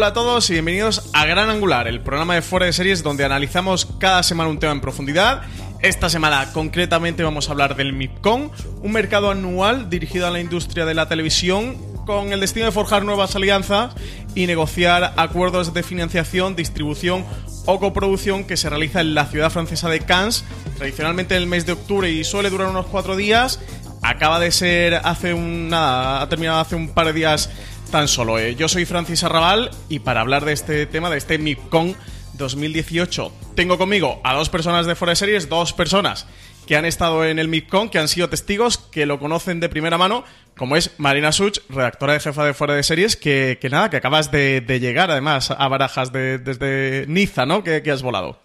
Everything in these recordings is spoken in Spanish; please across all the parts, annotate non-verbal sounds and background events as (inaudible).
Hola a todos y bienvenidos a Gran Angular, el programa de fuera de series donde analizamos cada semana un tema en profundidad. Esta semana concretamente vamos a hablar del MIPCON, un mercado anual dirigido a la industria de la televisión con el destino de forjar nuevas alianzas y negociar acuerdos de financiación, distribución o coproducción que se realiza en la ciudad francesa de Cannes, tradicionalmente en el mes de octubre y suele durar unos cuatro días. Acaba de ser hace un nada, ha terminado hace un par de días tan solo. Eh. Yo soy Francis Arrabal y para hablar de este tema, de este MIPCON 2018, tengo conmigo a dos personas de Fuera de Series, dos personas que han estado en el MIPCON, que han sido testigos, que lo conocen de primera mano, como es Marina Such, redactora de jefa de Fuera de Series, que, que nada, que acabas de, de, llegar además a Barajas de, desde Niza, ¿no? Que, que, has volado.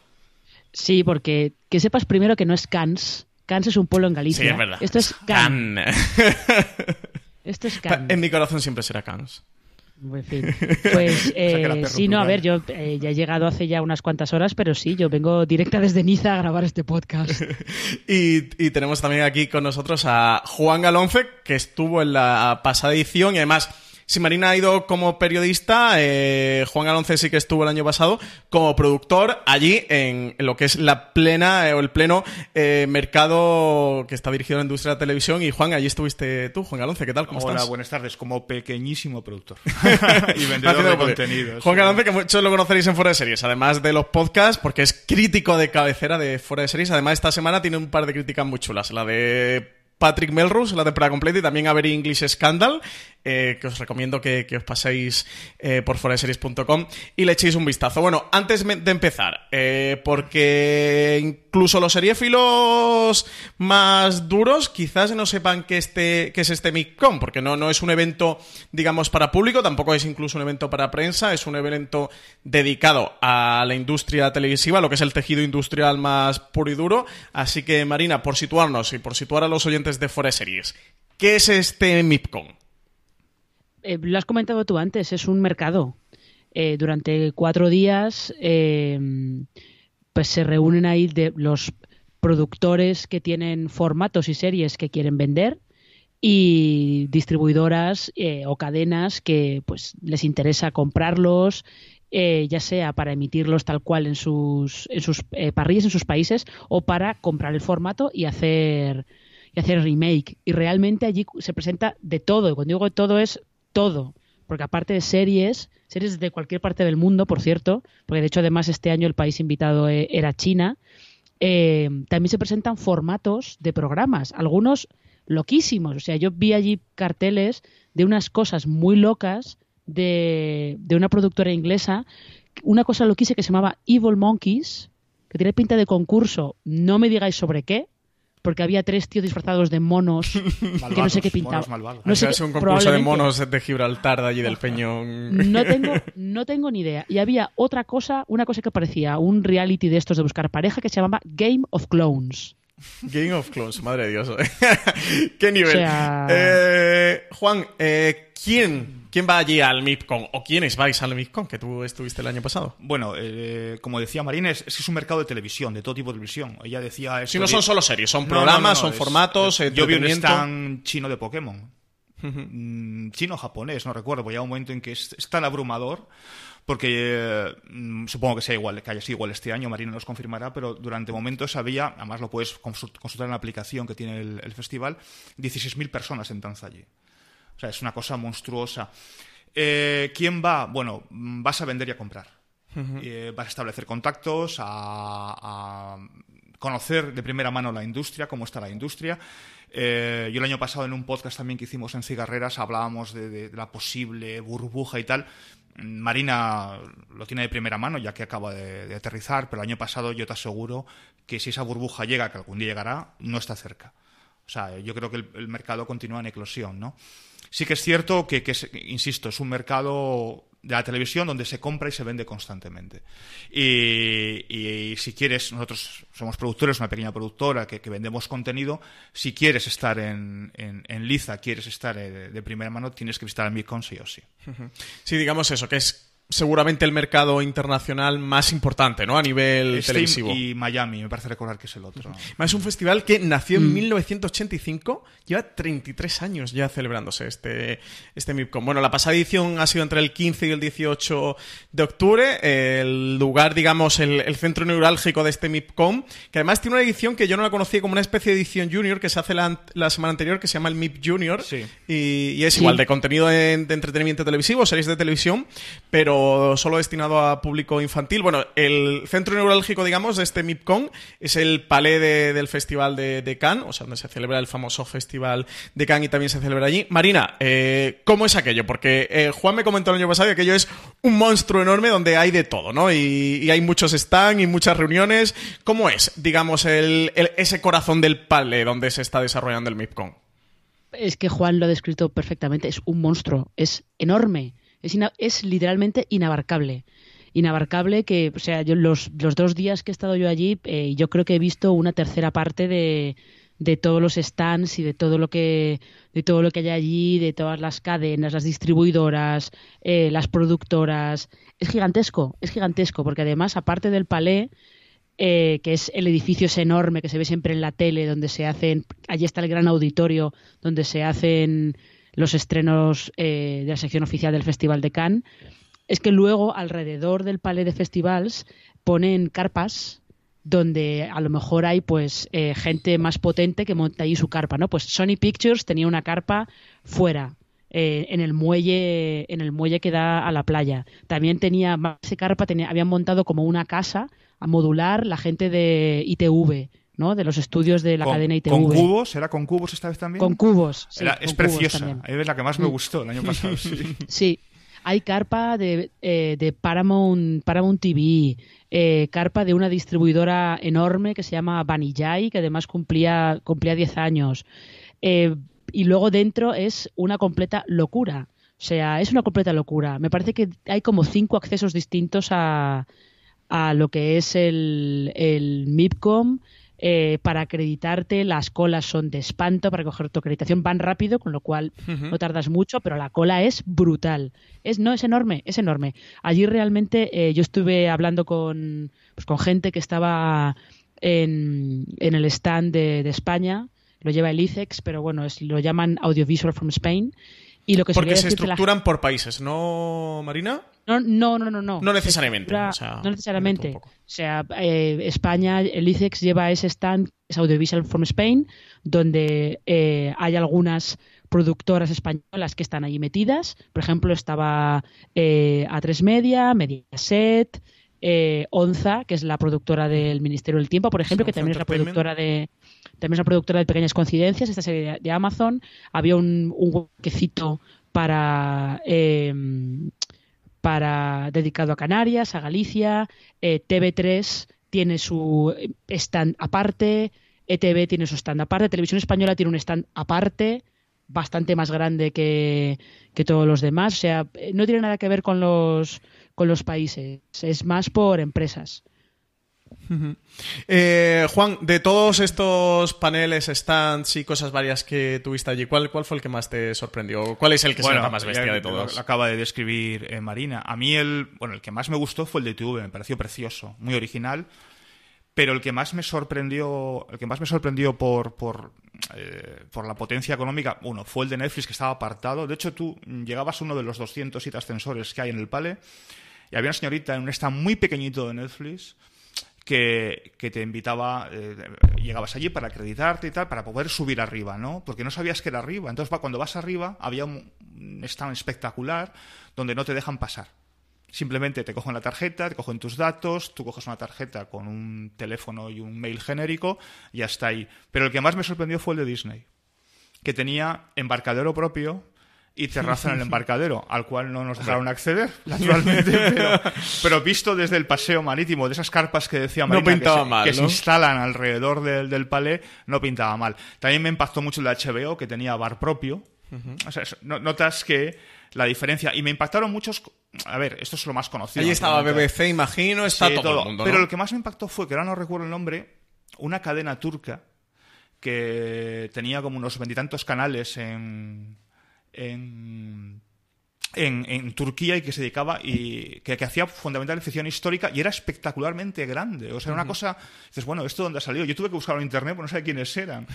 Sí, porque que sepas primero que no es Cannes. Cannes es un pueblo en Galicia. Sí, es verdad. Esto es Cannes. (laughs) Esto es Cannes. En mi corazón siempre será Cannes. En fin. (laughs) Pues eh, sí, no, a ver, yo eh, ya he llegado hace ya unas cuantas horas, pero sí, yo vengo directa desde Niza a grabar este podcast. (laughs) y, y, tenemos también aquí con nosotros a Juan Galonce, que estuvo en la pasada edición y además si Marina ha ido como periodista, eh, Juan Alonce sí que estuvo el año pasado como productor allí en, lo que es la plena eh, o el pleno eh, mercado que está dirigido a la industria de la televisión. Y Juan, allí estuviste tú, Juan Alonce, ¿qué tal? ¿Cómo Hola, estás? buenas tardes, como pequeñísimo productor (laughs) (laughs) y vendedor de contenidos. Juan Alonce, que muchos lo conoceréis en Fuera de Series, además de los podcasts, porque es crítico de cabecera de Fuera de Series. Además, esta semana tiene un par de críticas muy chulas. La de Patrick Melrose, la temporada completa, y también a Very English Scandal, eh, que os recomiendo que, os paséis eh, por foreseries.com y le echéis un vistazo. Bueno, antes de empezar, eh, porque incluso los seriéfilos más duros quizás no sepan que, este, es este MICCOM, porque no, es un evento, digamos, para público, tampoco es incluso un evento para prensa, es un evento dedicado a la industria televisiva, lo que es el tejido industrial más puro y duro. Así que, Marina, por situarnos y por situar a los oyentes de Fuera Series, ¿qué es este MIPCOM? Eh, lo has comentado tú antes, es un mercado. Eh, durante cuatro días eh, pues se reúnen ahí los productores que tienen formatos y series que quieren vender y distribuidoras o cadenas que pues les interesa comprarlos ya sea para emitirlos tal cual en sus en sus eh, parrillas en sus países o para comprar el formato y hacer y hacer remake y realmente allí se presenta de todo y cuando digo de todo es todo porque aparte de series, series de cualquier parte del mundo, por cierto, porque de hecho además este año el país invitado eh, era China, eh, también se presentan formatos de programas, algunos loquísimos. O sea, yo vi allí carteles de unas cosas muy locas de, de una productora inglesa, una cosa loquísima que se llamaba Evil Monkeys, que tiene pinta de concurso, no me digáis sobre qué, porque había tres tíos disfrazados de monos Malvados, que no sé qué pintaban. No sé es un concurso de monos de Gibraltar, de allí del Peñón. No tengo, no tengo ni idea. Y había otra cosa, una cosa que parecía un reality de estos de buscar pareja que se llamaba Game of Clones. Game of Clones, madre de Dios. (laughs) ¿Qué nivel? O sea- Eh, Juan, eh, ¿quién, ¿quién va allí al MIPCON? ¿O quiénes vais al MIPCON? Que tú estuviste el año pasado. Bueno, eh, como decía Marina, es, es que es un mercado de televisión, de todo tipo de televisión. Ella decía... Si no son solo series, son No, programas, no, no, son es- formatos, Yo vi un stand chino de Pokémon. Mm, chino o japonés, no recuerdo, porque llega un momento en que es, es tan abrumador, porque eh, mm, supongo que sea igual, que haya sido igual este año, Marina nos confirmará, pero durante momentos había, además lo puedes consult- consultar en la aplicación que tiene el, el festival, 16.000 personas en danza allí. O sea, es una cosa monstruosa. Eh, ¿Quién va? Bueno, mm, vas a vender y a comprar. Eh, vas a establecer contactos, a, a conocer de primera mano la industria, cómo está la industria. Eh, yo el año pasado en un podcast también que hicimos en Cigarreras hablábamos de, de- de la posible burbuja y tal. Marina lo tiene de primera mano ya que acaba de, aterrizar, pero el año pasado yo te aseguro que si esa burbuja llega, que algún día llegará, no está cerca. O sea, yo creo que el, el mercado continúa en eclosión, ¿no? Sí que es cierto que, que es- insisto, es un mercado de la televisión donde se compra y se vende constantemente. Y, y si quieres, nosotros somos productores, una pequeña productora que, que vendemos contenido, si quieres estar en, en, en Liza, quieres estar eh, de primera mano, tienes que visitar el Micon sí o sí. Sí, digamos eso, que es seguramente el mercado internacional más importante, ¿no? A nivel Steam televisivo. y Miami, me parece recordar que es el otro. Es un festival que nació en 1985, lleva 33 años ya celebrándose este, este MIPCOM. Bueno, la pasada edición ha sido entre el 15 y el 18 de octubre. El lugar, digamos, el, el centro neurálgico de este MIPCOM, que además tiene una edición que yo no la conocía como una especie de edición junior que se hace la, la semana anterior, que se llama el MIP Junior. Sí. Y, y es Sí. igual de contenido en- de entretenimiento televisivo, series de televisión, pero solo destinado a público infantil. Bueno, el centro neurálgico, digamos, de este MIPCON es el palais de- del Festival de, Cannes, o sea, donde se celebra el famoso Festival de Cannes y también se celebra allí. Marina, eh, ¿cómo es aquello? Porque eh, Juan me comentó el año pasado que aquello es un monstruo enorme donde hay de todo, ¿no? Y, hay muchos stands y muchas reuniones. ¿Cómo es, digamos, ese corazón del palais donde se está desarrollando el MIPCON? Es que Juan lo ha descrito perfectamente. Es un monstruo. Es enorme. Es, ina- es literalmente inabarcable. Inabarcable que, o sea, yo los, dos días que he estado yo allí, eh, yo creo que he visto una tercera parte de, de todos los stands y de todo lo que de todo lo que hay allí, de todas las cadenas, las distribuidoras, eh, las productoras. Es gigantesco, es gigantesco, porque además, aparte del palais, eh, que es el edificio es enorme que se ve siempre en la tele, donde se hacen, allí está el gran auditorio, donde se hacen los estrenos eh, de la sección oficial del Festival de Cannes, es que luego alrededor del Palais de Festivals ponen carpas donde a lo mejor hay pues eh, gente más potente que monta ahí su carpa, ¿no? Pues Sony Pictures tenía una carpa fuera, eh, en el muelle, en el muelle que da a la playa. También tenía más carpa, tenía, habían montado como una casa a modular la gente de ITV, ¿no? De los estudios de la con, cadena ITV. con cubos, ¿era con cubos esta vez también? Con cubos. sí, Era- con es cubos preciosa. también. Ahí ves la que más me gustó el año (laughs) pasado. sí. Sí, hay carpa de, eh, de Paramount, Paramount TV, eh, carpa de una distribuidora enorme que se llama Vanillay, que además cumplía, cumplía 10 años. Eh, y luego dentro es una completa locura. O sea, es una completa locura. Me parece que hay como cinco accesos distintos a, a lo que es el, el MIPCOM. Eh, para acreditarte las colas son de espanto, para coger tu acreditación van rápido, con lo cual no tardas mucho, pero la cola es brutal. Es, no, es enorme, es enorme. Allí realmente eh, yo estuve hablando con, pues, con gente que estaba en, en el stand de, de España, lo lleva el ICEX, pero bueno, es, lo llaman Audiovisual from Spain. Y lo que Porque se la estructuran por países, ¿no, Marina? no, no, no, no. No, No necesariamente, Se o sea, no necesariamente. O sea, eh, España, el ICEX lleva ese stand, es Audiovisual from Spain, donde eh, hay algunas productoras españolas que están allí metidas. Por ejemplo, estaba eh, A3 Media, Mediaset, eh, Onza, que es la productora del Ministerio del Tiempo, por ejemplo, que también es la productora de también es la productora de Pequeñas Coincidencias, esta serie de- Amazon. Había un, huequecito para eh, para dedicado a Canarias, a Galicia, eh, TV3 tiene su stand aparte, ETV tiene su stand aparte, Televisión Española tiene un stand aparte, bastante más grande que, que todos los demás, o sea, eh, no tiene nada que ver con los con los países, es más por empresas. Eh, Juan, de todos estos paneles, stands y cosas varias que tuviste allí, ¿cuál, cuál fue el que más te sorprendió? ¿Cuál es el que se nota más bestia de todos? Lo acaba de describir eh, Marina. A mí el, bueno, el que más me gustó fue el de TV, me pareció precioso, muy original. Pero el que más me sorprendió, el que más me sorprendió por, por, eh, por la potencia económica, uno, fue el de Netflix que estaba apartado. De hecho, tú llegabas a uno de los 207 ascensores que hay en el Pale y había una señorita en un stand muy pequeñito de Netflix que, te invitaba, eh, llegabas allí para acreditarte y tal, para poder subir arriba, ¿no? Porque no sabías que era arriba. Entonces, cuando vas arriba, había un stand espectacular donde no te dejan pasar. Simplemente te cogen la tarjeta, te cogen tus datos, tú coges una tarjeta con un teléfono y un mail genérico y hasta ahí. Pero el que más me sorprendió fue el de Disney, que tenía embarcadero propio y terraza en el (laughs) embarcadero, al cual no nos dejaron acceder, (laughs) naturalmente, (laughs) pero, visto desde el paseo marítimo, de esas carpas que decía Marina, que, se, que se instalan alrededor del, del palé, no pintaba mal. También me impactó mucho el de HBO, que tenía bar propio. O sea, notas que la diferencia. Y me impactaron muchos. A ver, esto es lo más conocido. Ahí estaba BBC, imagino, está todo, el mundo. Pero lo que más me impactó fue que ahora no recuerdo el nombre, una cadena turca que tenía como unos veintitantos canales en, en, en, Turquía y que se dedicaba y que, hacía fundamental ficción histórica y era espectacularmente grande. O sea, era una cosa, dices, bueno, ¿esto dónde ha salido? Yo tuve que buscarlo en internet, pero no sé quiénes eran.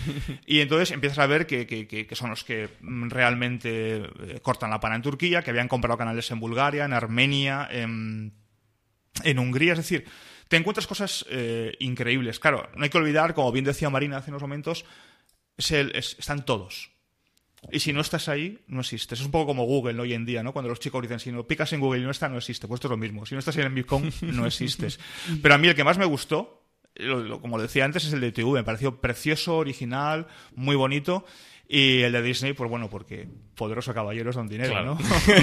y entonces empiezas a ver que, que, son los que realmente eh, cortan la pana en Turquía, que habían comprado canales en Bulgaria, en Armenia, en, en Hungría, es decir, te encuentras cosas eh, increíbles. Claro, no hay que olvidar, como bien decía Marina hace unos momentos, están todos. Y si no estás ahí, no existes. Es un poco como Google hoy en día, ¿no? Cuando los chicos dicen, si no picas en Google y no está, no existe. Pues esto es lo mismo. Si no estás en el Bitcoin, (laughs) no existes. Pero a mí el que más me gustó, como lo decía antes, es el de TV. Me pareció precioso, original, muy bonito. Y el de Disney, pues bueno, porque poderoso caballeros don dinero, ¿no?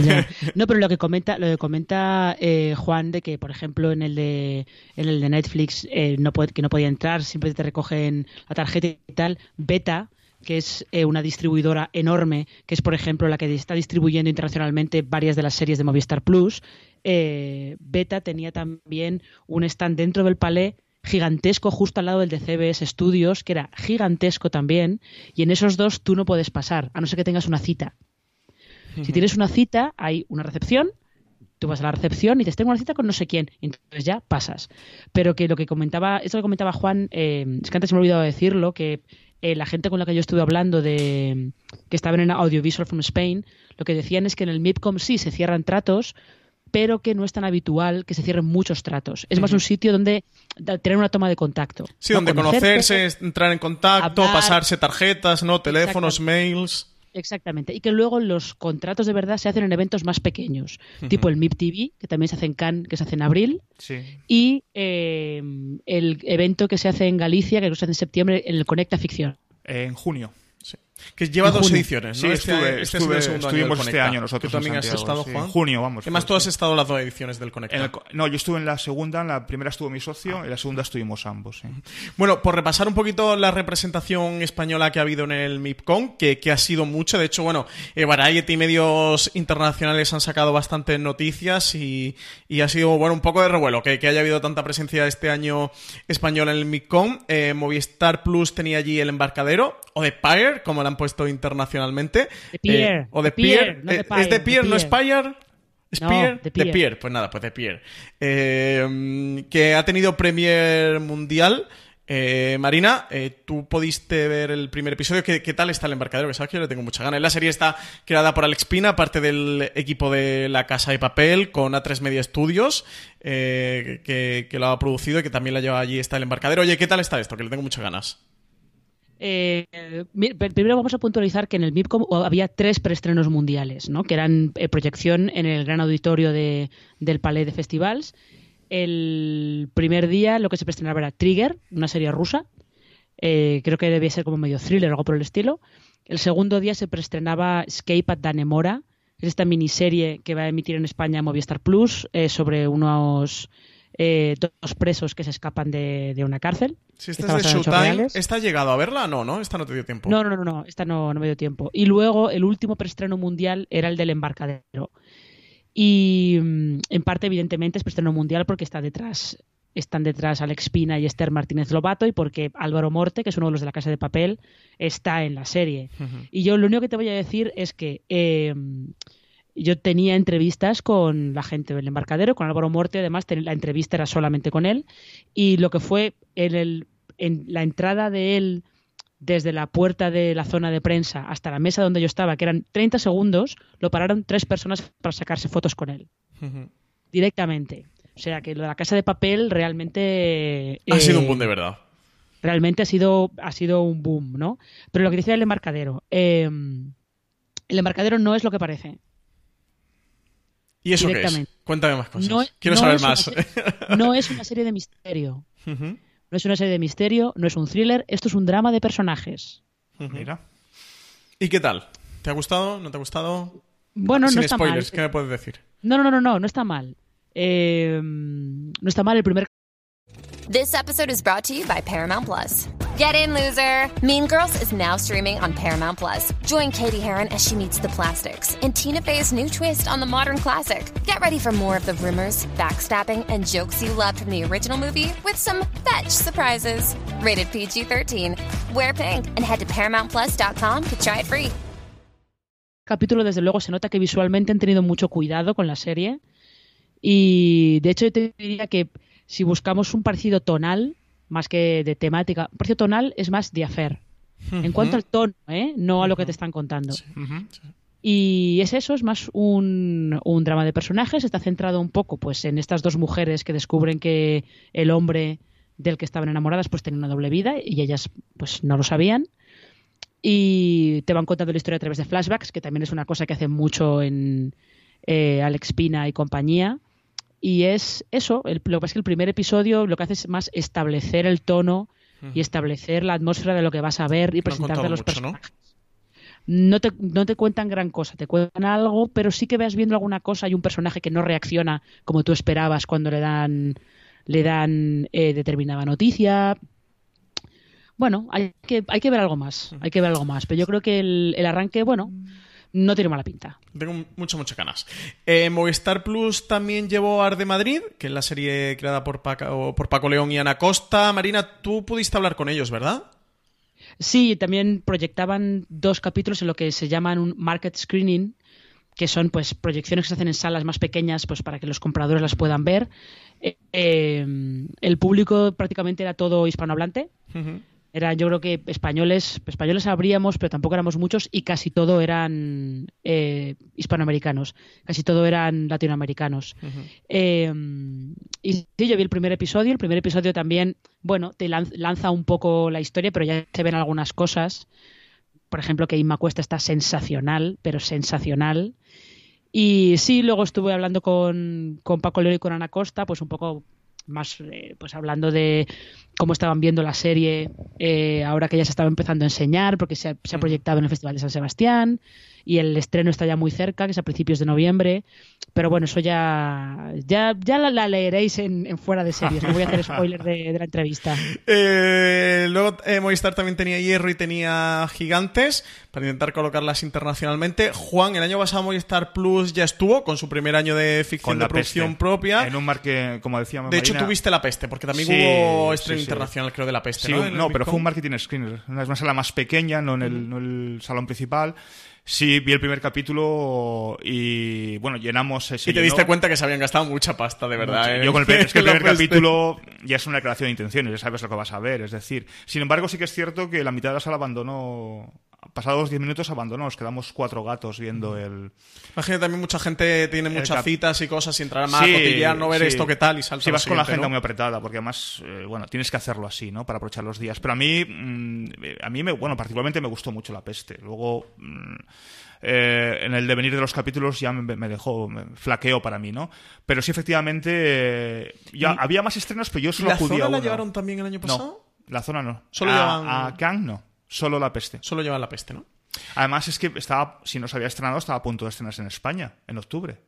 (laughs) No, pero lo que comenta, lo que comenta eh, Juan de que, por ejemplo, en el de, en el de Netflix eh, no que no podía entrar, siempre te recogen la tarjeta y tal. Beta que es eh, una distribuidora enorme, que es, por ejemplo, la que está distribuyendo internacionalmente varias de las series de Movistar Plus. Eh, Beta tenía también un stand dentro del palé gigantesco justo al lado del de CBS Studios, que era gigantesco también, y en esos dos tú no puedes pasar, a no ser que tengas una cita. Si tienes una cita, hay una recepción, tú vas a la recepción y te tengo una cita con no sé quién, entonces ya pasas. Pero que lo que comentaba, eso que comentaba Juan, eh, es que antes me he olvidado decirlo, que eh, la gente con la que yo estuve hablando de que estaban en Audiovisual from Spain, lo que decían es que en el MIPCOM sí se cierran tratos, pero que no es tan habitual que se cierren muchos tratos. Es más un sitio donde tener una toma de contacto. Sí, donde conocerse, entrar en contacto, pasarse tarjetas, no teléfonos, mails. Exactamente. Y que luego los contratos de verdad se hacen en eventos más pequeños, tipo el MIP TV, que también se hace en Cannes, que se hace en abril, y eh, el evento que se hace en Galicia, que se hace en septiembre, en el Conecta Ficción. En junio. Que lleva dos ediciones, ¿no? Sí, este, este estuvimos este año nosotros. ¿Tú también has estado, Juan? En junio, vamos. ¿Qué más tú has estado las dos ediciones del Conecta? no, yo estuve en la segunda, en la primera estuvo mi socio, y en la segunda estuvimos ambos. Bueno, por repasar un poquito la representación española que ha habido en el MIPCON, que, que ha sido mucho. De hecho, bueno, eh, Variety y medios internacionales han sacado bastantes noticias y, y, ha sido, bueno, un poco de revuelo que, que haya habido tanta presencia este año española en el MIPCON. Eh, Movistar Plus tenía allí el embarcadero, o de Pyre, como le han puesto internacionalmente. De Pierre. Eh, o de Pierre. Eh, ¿Es de Pierre, no? ¿Es Pierre? de Pierre. Pues nada, pues de Pierre. Eh, que ha tenido Premier Mundial. Marina, tú pudiste ver el primer episodio. ¿Qué, tal está el embarcadero? Que sabes que yo le tengo mucha ganas. La serie está creada por Alex Pina, parte del equipo de La Casa de Papel, con A3 Media Studios, que, que, lo ha producido y que también la lleva allí. Está el embarcadero. Oye, ¿qué tal está esto? Que le tengo muchas ganas. Eh, primero vamos a puntualizar que en el MIPCOM había tres preestrenos mundiales, ¿no? que eran eh, proyección en el gran auditorio de, del Palais de Festivals. El primer día lo que se preestrenaba era Trigger, una serie rusa. Eh, creo que debía ser como medio thriller o algo por el estilo. El segundo día se preestrenaba Escape at Danemora, es esta miniserie que va a emitir en España Movistar Plus sobre unos eh, dos presos que se escapan de, una cárcel. Si esta es de Showtime, ¿esta ha llegado a verla? No, ¿no? Esta no te dio tiempo. No, no, no, no esta no, no me dio tiempo. Y luego el último preestreno mundial era el del embarcadero. Y mm, en parte, evidentemente, es preestreno mundial porque está detrás están detrás Alex Pina y Esther Martínez Lobato y porque Álvaro Morte, que es uno de los de la Casa de Papel, está en la serie. Y yo lo único que te voy a decir es que eh, yo tenía entrevistas con la gente del embarcadero, con Álvaro Morte, además la entrevista era solamente con él, y lo que fue en, el, en la entrada de él desde la puerta de la zona de prensa hasta la mesa donde yo estaba, que eran 30 segundos, lo pararon tres personas para sacarse fotos con él. Directamente. O sea que lo de la casa de papel realmente... Ha sido un eh, boom de verdad. Realmente ha sido, ha sido un boom, ¿no? Pero lo que decía el embarcadero, eh, el embarcadero no es lo que parece. ¿Y eso qué es? Cuéntame más cosas. Quiero saber más. no es una serie de misterio. No es una serie de misterio, no es un thriller, esto es un drama de personajes. Mira. ¿Y qué tal? ¿Te ha gustado? ¿No te ha gustado? Bueno, no está spoilers, mal. ¿qué me puedes decir? No, no, no, no, no, no está mal. Eh, no está mal el primer This episode is brought to you by Paramount Plus. Get in, loser! Mean Girls is now streaming on Paramount Plus. Join Katie Heron as she meets the plastics in Tina Fey's new twist on the modern classic. Get ready for more of the rumors, backstabbing, and jokes you loved from the original movie with some fetch surprises. Rated PG 13. Wear pink and head to ParamountPlus.com to try it free. Capítulo, desde luego, se nota que visualmente han tenido mucho cuidado con la serie. Y de hecho, yo te diría que si buscamos un parecido tonal, más que de temática, un parecido tonal es más de hacer. En cuanto al tono, ¿eh? no a lo que te están contando. Y es eso, es más un, un, drama de personajes, está centrado un poco pues en estas dos mujeres que descubren que el hombre del que estaban enamoradas pues tenía una doble vida y ellas pues no lo sabían. Y te van contando la historia a través de flashbacks, que también es una cosa que hace mucho en eh, Alex Pina y compañía. Y es eso, el, lo que pasa es que el primer episodio lo que hace es más establecer el tono y establecer la atmósfera de lo que vas a ver y presentarte a los mucho, personajes. ¿no? No te, no te cuentan gran cosa, te cuentan algo, pero sí que vas viendo alguna cosa y un personaje que no reacciona como tú esperabas cuando le dan, le dan eh, determinada noticia. Bueno, hay que, hay que ver algo más, hay que ver algo más, pero yo creo que el, el arranque, bueno, no tiene mala pinta. Tengo mucho, muchas ganas. Eh, Movistar Plus también llevó Arde Madrid, que es la serie creada por Paco, por Paco León y Ana Costa. Marina, tú pudiste hablar con ellos, ¿verdad? Sí, también proyectaban dos capítulos en lo que se llaman un market screening, que son pues proyecciones que se hacen en salas más pequeñas pues para que los compradores las puedan ver. Eh, eh, el público prácticamente era todo hispanohablante. Uh -huh. Eran, yo creo que españoles, españoles habríamos, pero tampoco éramos muchos y casi todo eran eh, hispanoamericanos, casi todo eran latinoamericanos. Uh -huh. eh, y sí, yo vi el primer episodio, el primer episodio también, bueno, te lanza un poco la historia, pero ya se ven algunas cosas. Por ejemplo, que Inma Cuesta está sensacional, pero sensacional. Y sí, luego estuve hablando con, con Paco León y con Ana Costa, pues un poco más eh, pues hablando de cómo estaban viendo la serie eh, ahora que ya se estaba empezando a enseñar porque se ha, se ha, proyectado en el Festival de San Sebastián y el estreno está ya muy cerca que es a principios de noviembre. Pero bueno eso ya ya, ya la, la leeréis en, en, fuera de series no voy a hacer (laughs) spoiler de, de la entrevista. Eh, luego Movistar también tenía Hierro y tenía Gigantes para intentar colocarlas internacionalmente. Juan el año pasado Movistar Plus ya estuvo con su primer año de ficción de producción peste. propia. En un marque como decíamos de hecho tuviste La Peste, porque también sí, hubo sí, internacional, creo, de La Peste, sí, ¿no? No, pero fue un marketing screener. Es una sala más pequeña, no en el, no el salón principal. Sí, vi el primer capítulo y bueno, llenamos ese. Y te diste cuenta que se habían gastado mucha pasta, de verdad. ¿eh? Yo con el, es que el (laughs) primer capítulo ya es una declaración de intenciones, ya sabes lo que vas a ver. Es decir, sin embargo, sí que es cierto que la mitad de la sala abandonó pasados 10 minutos abandonó, nos quedamos cuatro gatos viendo el... Imagino también mucha gente tiene muchas citas y cosas y entrar más sí, cotillar, no ver sí. esto qué tal y salta Si vas con la agenda ¿no? muy apretada, porque además, eh, bueno, tienes que hacerlo así, ¿no? Para aprovechar los días. Pero a mí, mmm, a mí, me, bueno, particularmente me gustó mucho La Peste. Luego... Mmm, eh, en el devenir de los capítulos ya me, me dejó, me flaqueó para mí, ¿no? Pero sí, efectivamente, eh, ya ¿Y había más estrenos, pero yo solo ¿La zona uno. la llevaron también el año pasado? No, la zona no. Solo a, llevan... a Kang no, solo La Peste. Solo llevan La Peste, ¿no? Además es que estaba, si no se había estrenado, estaba a punto de estrenarse en España, en octubre.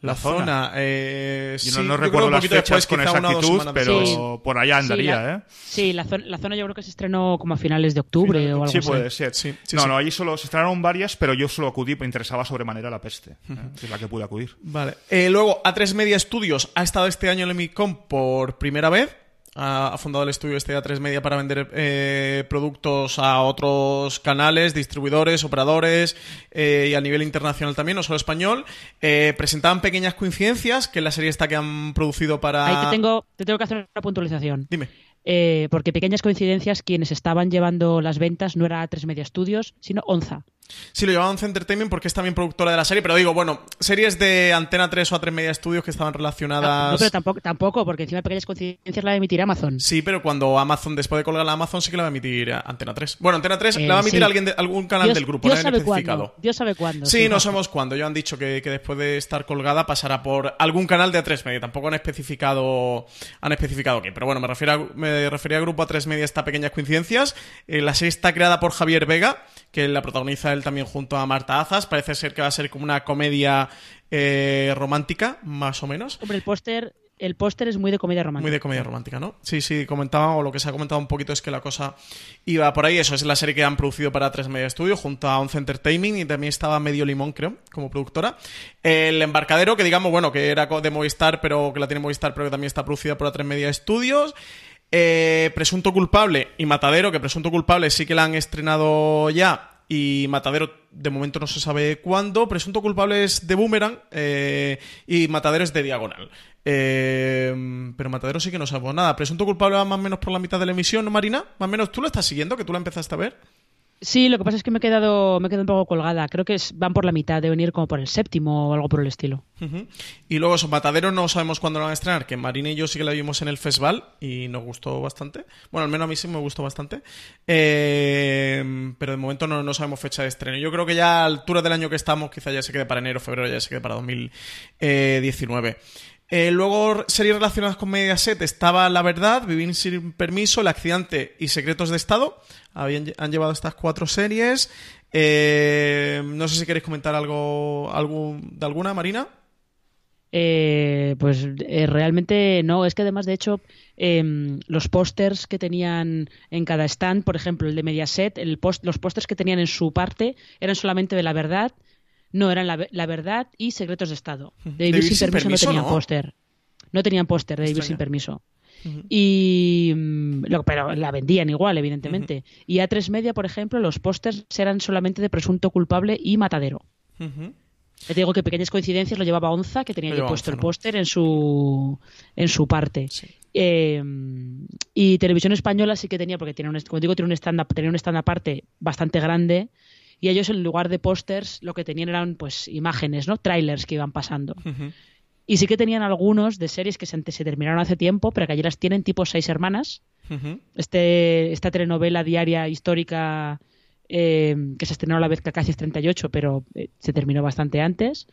La, La zona. zona. eh, Yo sí, no, no creo recuerdo las fechas después, con exactitud, pero por allá Sí, andaría, la- ¿eh? Sí, la, zona, la zona yo creo que se estrenó como a finales de octubre o algo Sí, así. puede ser. Sí, sí, no, sí. no, allí solo se estrenaron varias, pero yo solo acudí, me interesaba sobremanera la peste, ¿eh? que es la que pude acudir. Vale. Eh, luego, A3 Media Studios ha estado este año en el Micom por primera vez. Ha, fundado el estudio este de A3 Media para vender eh, productos a otros canales, distribuidores, operadores eh, y a nivel internacional también, no solo español. Eh, presentaban pequeñas coincidencias que la serie esta que han producido para... Ahí te tengo, te tengo que hacer una puntualización. Dime. Eh, porque pequeñas coincidencias, quienes estaban llevando las ventas no era A3 Media Studios, sino Onza. Sí, lo llevaba Once Entertainment porque es también productora de la serie, pero digo, bueno, series de Antena 3 o A3 Media Studios que estaban relacionadas... Ah, No, pero tampoco, tampoco, porque encima pequeñas coincidencias la emitirá Amazon. Sí, pero cuando Amazon, después de colgar la Amazon, sí que la va a emitir a Antena 3. Bueno, Antena 3 Eh, la va a emitir sí. alguien de- algún canal Dios- del grupo, Dios no sabe cuándo. Dios sabe cuándo. Sí, no sabemos cuándo. Yo han dicho que, que después de estar colgada pasará por algún canal de A3 Media. Tampoco han especificado han especificado qué. Pero bueno, me, refiero a- me refería a Grupo A3 Media esta pequeñas coincidencias. Eh, la serie está creada por Javier Vega, que la protagoniza él también junto a Marta Azas. Parece ser que va a ser como una comedia eh, romántica, más o menos. Hombre, el póster, el póster es muy de comedia romántica. Muy de comedia romántica, ¿no? Sí, sí, comentaba, o lo que se ha comentado un poquito es que la cosa iba por ahí. Eso es la serie que han producido para 3 Media Studio junto a Once Entertainment y también estaba Medio Limón, creo, como productora. El Embarcadero, que digamos, bueno, que era de Movistar, pero que la tiene Movistar, pero que también está producida por 3 Media Studios. Eh, Presunto Culpable y Matadero, que Presunto Culpable sí que la han estrenado ya. Y Matadero, de momento no se sabe cuándo. Presunto Culpable es de Boomerang eh, y Matadero es de Diagonal. Eh, pero Matadero sí que no sabemos nada. Presunto Culpable va más o menos por la mitad de la emisión, ¿no, Marina? Más o menos, ¿tú la estás siguiendo? ¿Que tú la empezaste a ver? Sí, lo que pasa es que me he quedado, me he quedado un poco colgada. Creo que van por la mitad, deben ir como por el séptimo o algo por el estilo. Y luego eso, Matadero no sabemos cuándo lo van a estrenar, que Marina y yo sí que la vimos en el festival y nos gustó bastante. Bueno, al menos a mí sí me gustó bastante. Eh, pero de momento no, no sabemos fecha de estreno. Yo creo que ya a altura del año que estamos, quizá ya se quede para enero, febrero, ya se quede para 2019. Eh, luego, series relacionadas con Mediaset estaba La Verdad, Vivir sin Permiso, El Accidente y Secretos de Estado. Habían, han llevado estas cuatro series. Eh, no sé si queréis comentar algo, de alguna, Marina. Eh, pues eh, realmente no, es que además de hecho em, los pósters que tenían en cada stand, por ejemplo el de Mediaset, el post, los pósters que tenían en su parte eran solamente de la verdad, no eran la, la verdad y secretos de Estado. De Vivir sin, permiso, no tenían ¿no? póster, no tenían póster de Vivir sin permiso. Y mm, lo- pero la vendían igual, evidentemente. Y A3 Media, por ejemplo, los pósters eran solamente de presunto culpable y matadero. Te digo que pequeñas coincidencias lo llevaba Onza, que tenía puesto Onza, el ¿no? póster en su en su parte. Sí. Eh, y Televisión Española sí que tenía, porque tiene un, como digo, tiene un stand tenía un stand aparte bastante grande. Y ellos en lugar de pósters lo que tenían eran pues imágenes, ¿no? Trailers que iban pasando. Y sí que tenían algunos de series que se, se terminaron hace tiempo, pero que allí las tienen tipo Seis Hermanas. Este, esta telenovela diaria histórica eh, que se estrenó a la vez que Acacias 38, pero eh, se terminó bastante antes.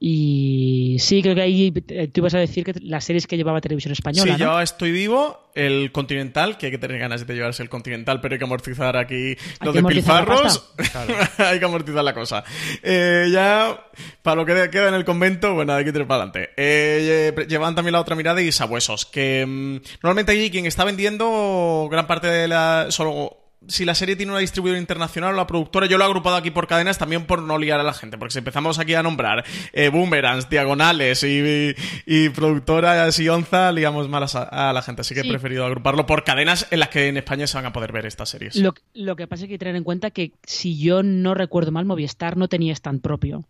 Y sí, creo que ahí tú ibas a decir que las series que llevaba Televisión Española. Sí, ¿no? yo estoy vivo, el Continental, que hay que tener ganas de llevarse el Continental, pero hay que amortizar aquí los la despilfarros. (laughs) hay que amortizar la cosa. Eh, ya, para lo que queda en el convento, bueno, hay que tirar para adelante. Eh, eh, llevan también la otra mirada y Sabuesos, que mm, normalmente allí quien está vendiendo gran parte de la... Solo si la serie tiene una distribuidora internacional o la productora, yo lo he agrupado aquí por cadenas también por no liar a la gente, porque si empezamos aquí a nombrar eh, boomerangs, diagonales y, y productoras y onza, liamos mal a, a la gente, así que Sí. he preferido agruparlo por cadenas en las que en España se van a poder ver estas series. Lo, lo que pasa es que hay que tener en cuenta que si yo no recuerdo mal, Movistar no tenía stand propio.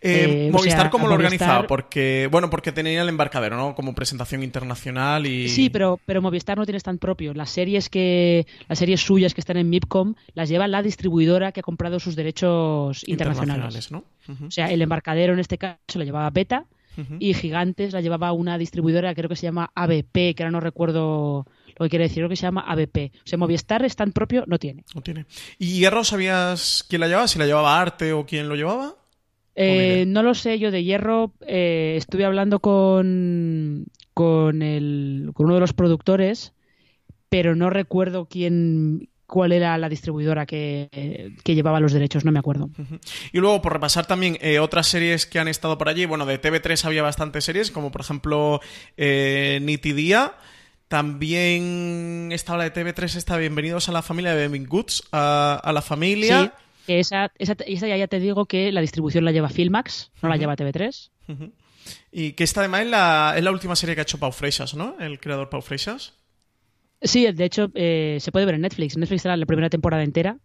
Eh, Eh, o Movistar, sea, ¿cómo lo Movistar- organizaba? Porque, bueno, porque tenía el embarcadero, ¿no? Como presentación internacional y... Sí, pero, pero Movistar no tiene stand propio. Las series que las series suyas que están en MIPCOM las lleva la distribuidora que ha comprado sus derechos internacionales. O sea, el embarcadero en este caso la llevaba Beta y Gigantes la llevaba una distribuidora creo que se llama ABP, que ahora no recuerdo lo que quiere decir, creo que se llama ABP. O sea, Movistar stand propio no tiene. No tiene. ¿Y Hierro sabías quién la llevaba? ¿Si la llevaba Arte o quién lo llevaba? Eh, idea. no lo sé, yo de Hierro eh, estuve hablando con, con, el, con uno de los productores, pero no recuerdo quién, cuál era la distribuidora que, que, llevaba los derechos, no me acuerdo. Y luego, por repasar también eh, otras series que han estado por allí, bueno, de TV3 había bastantes series, como por ejemplo eh, Nitidía. También estaba la de TV3, está Bienvenidos a la familia de Goods, a, a la familia. Sí, esa, esa, esa, ya te digo que la distribución la lleva Filmax, no la lleva TV3. Y que esta además es la, es la última serie que ha hecho Pau Freixas, ¿no? El creador Pau Freixas. Sí, de hecho eh, se puede ver en Netflix. Netflix era la primera temporada entera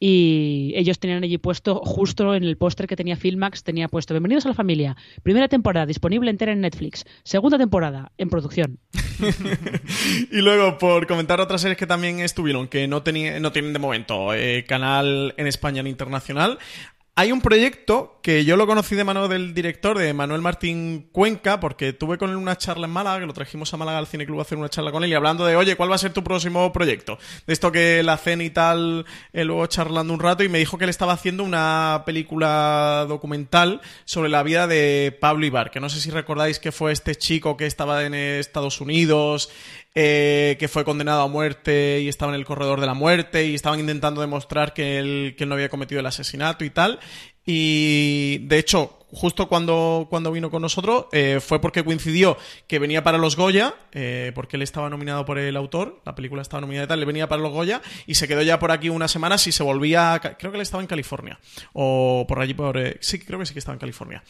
y ellos tenían allí puesto justo en el póster que tenía Filmax tenía puesto Bienvenidos a la familia primera temporada disponible entera en Netflix segunda temporada en producción (laughs) y luego por comentar otras series que también estuvieron que no, no tienen de momento eh, canal en España ni internacional hay un proyecto que yo lo conocí de mano del director, de Manuel Martín Cuenca, porque tuve con él una charla en Málaga, que lo trajimos a Málaga al Cine Club a hacer una charla con él, y hablando de, oye, ¿cuál va a ser tu próximo proyecto? De esto que la cena y tal, eh, luego charlando un rato, y me dijo que él estaba haciendo una película documental sobre la vida de Pablo Ibar, que no sé si recordáis que fue este chico que estaba en Estados Unidos, eh, que fue condenado a muerte y estaba en el corredor de la muerte y estaban intentando demostrar que él, que él no había cometido el asesinato y tal. Y de hecho, justo cuando, cuando vino con nosotros eh, fue porque coincidió que venía para los Goya, eh, porque él estaba nominado por el autor, la película estaba nominada y tal, le venía para los Goya y se quedó ya por aquí una semana si se volvía, creo que él estaba en California, o por allí por... Eh, sí, creo que sí que estaba en California,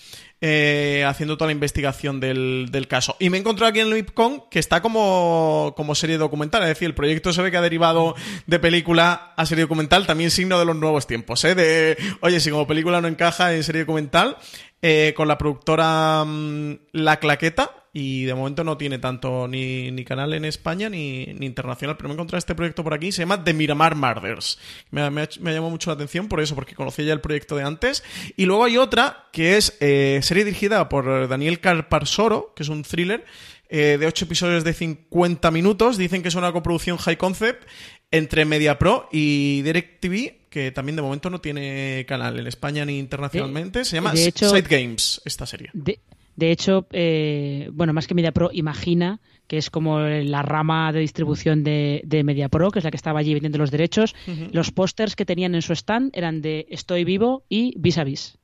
haciendo toda la investigación del, del, caso. Y me encontré aquí en el MIPCON que está como, como serie documental, es decir, el proyecto se ve que ha derivado de película a serie documental, también signo de los nuevos tiempos, ¿eh? De, oye, si como película no encaja en serie documental, eh, con la productora mm, La Claqueta y de momento no tiene tanto ni, ni canal en España ni, ni, internacional, pero me he encontrado este proyecto por aquí, se llama The Miramar Murders. Me, me, me mucho la atención por eso, porque conocía ya el proyecto de antes. Y luego hay otra que es eh, serie dirigida por Daniel Carparsoro, que es un thriller eh, de 8 episodios de 50 minutos. Dicen que es una coproducción high concept entre MediaPro y DirecTV que también de momento no tiene canal en España ni internacionalmente. Se llama Side Games, esta serie. De, de hecho, eh, bueno, más que MediaPro, imagina que es como la rama de distribución de, de MediaPro, que es la que estaba allí vendiendo los derechos. Los pósters que tenían en su stand eran de Estoy vivo y Vis a Vis.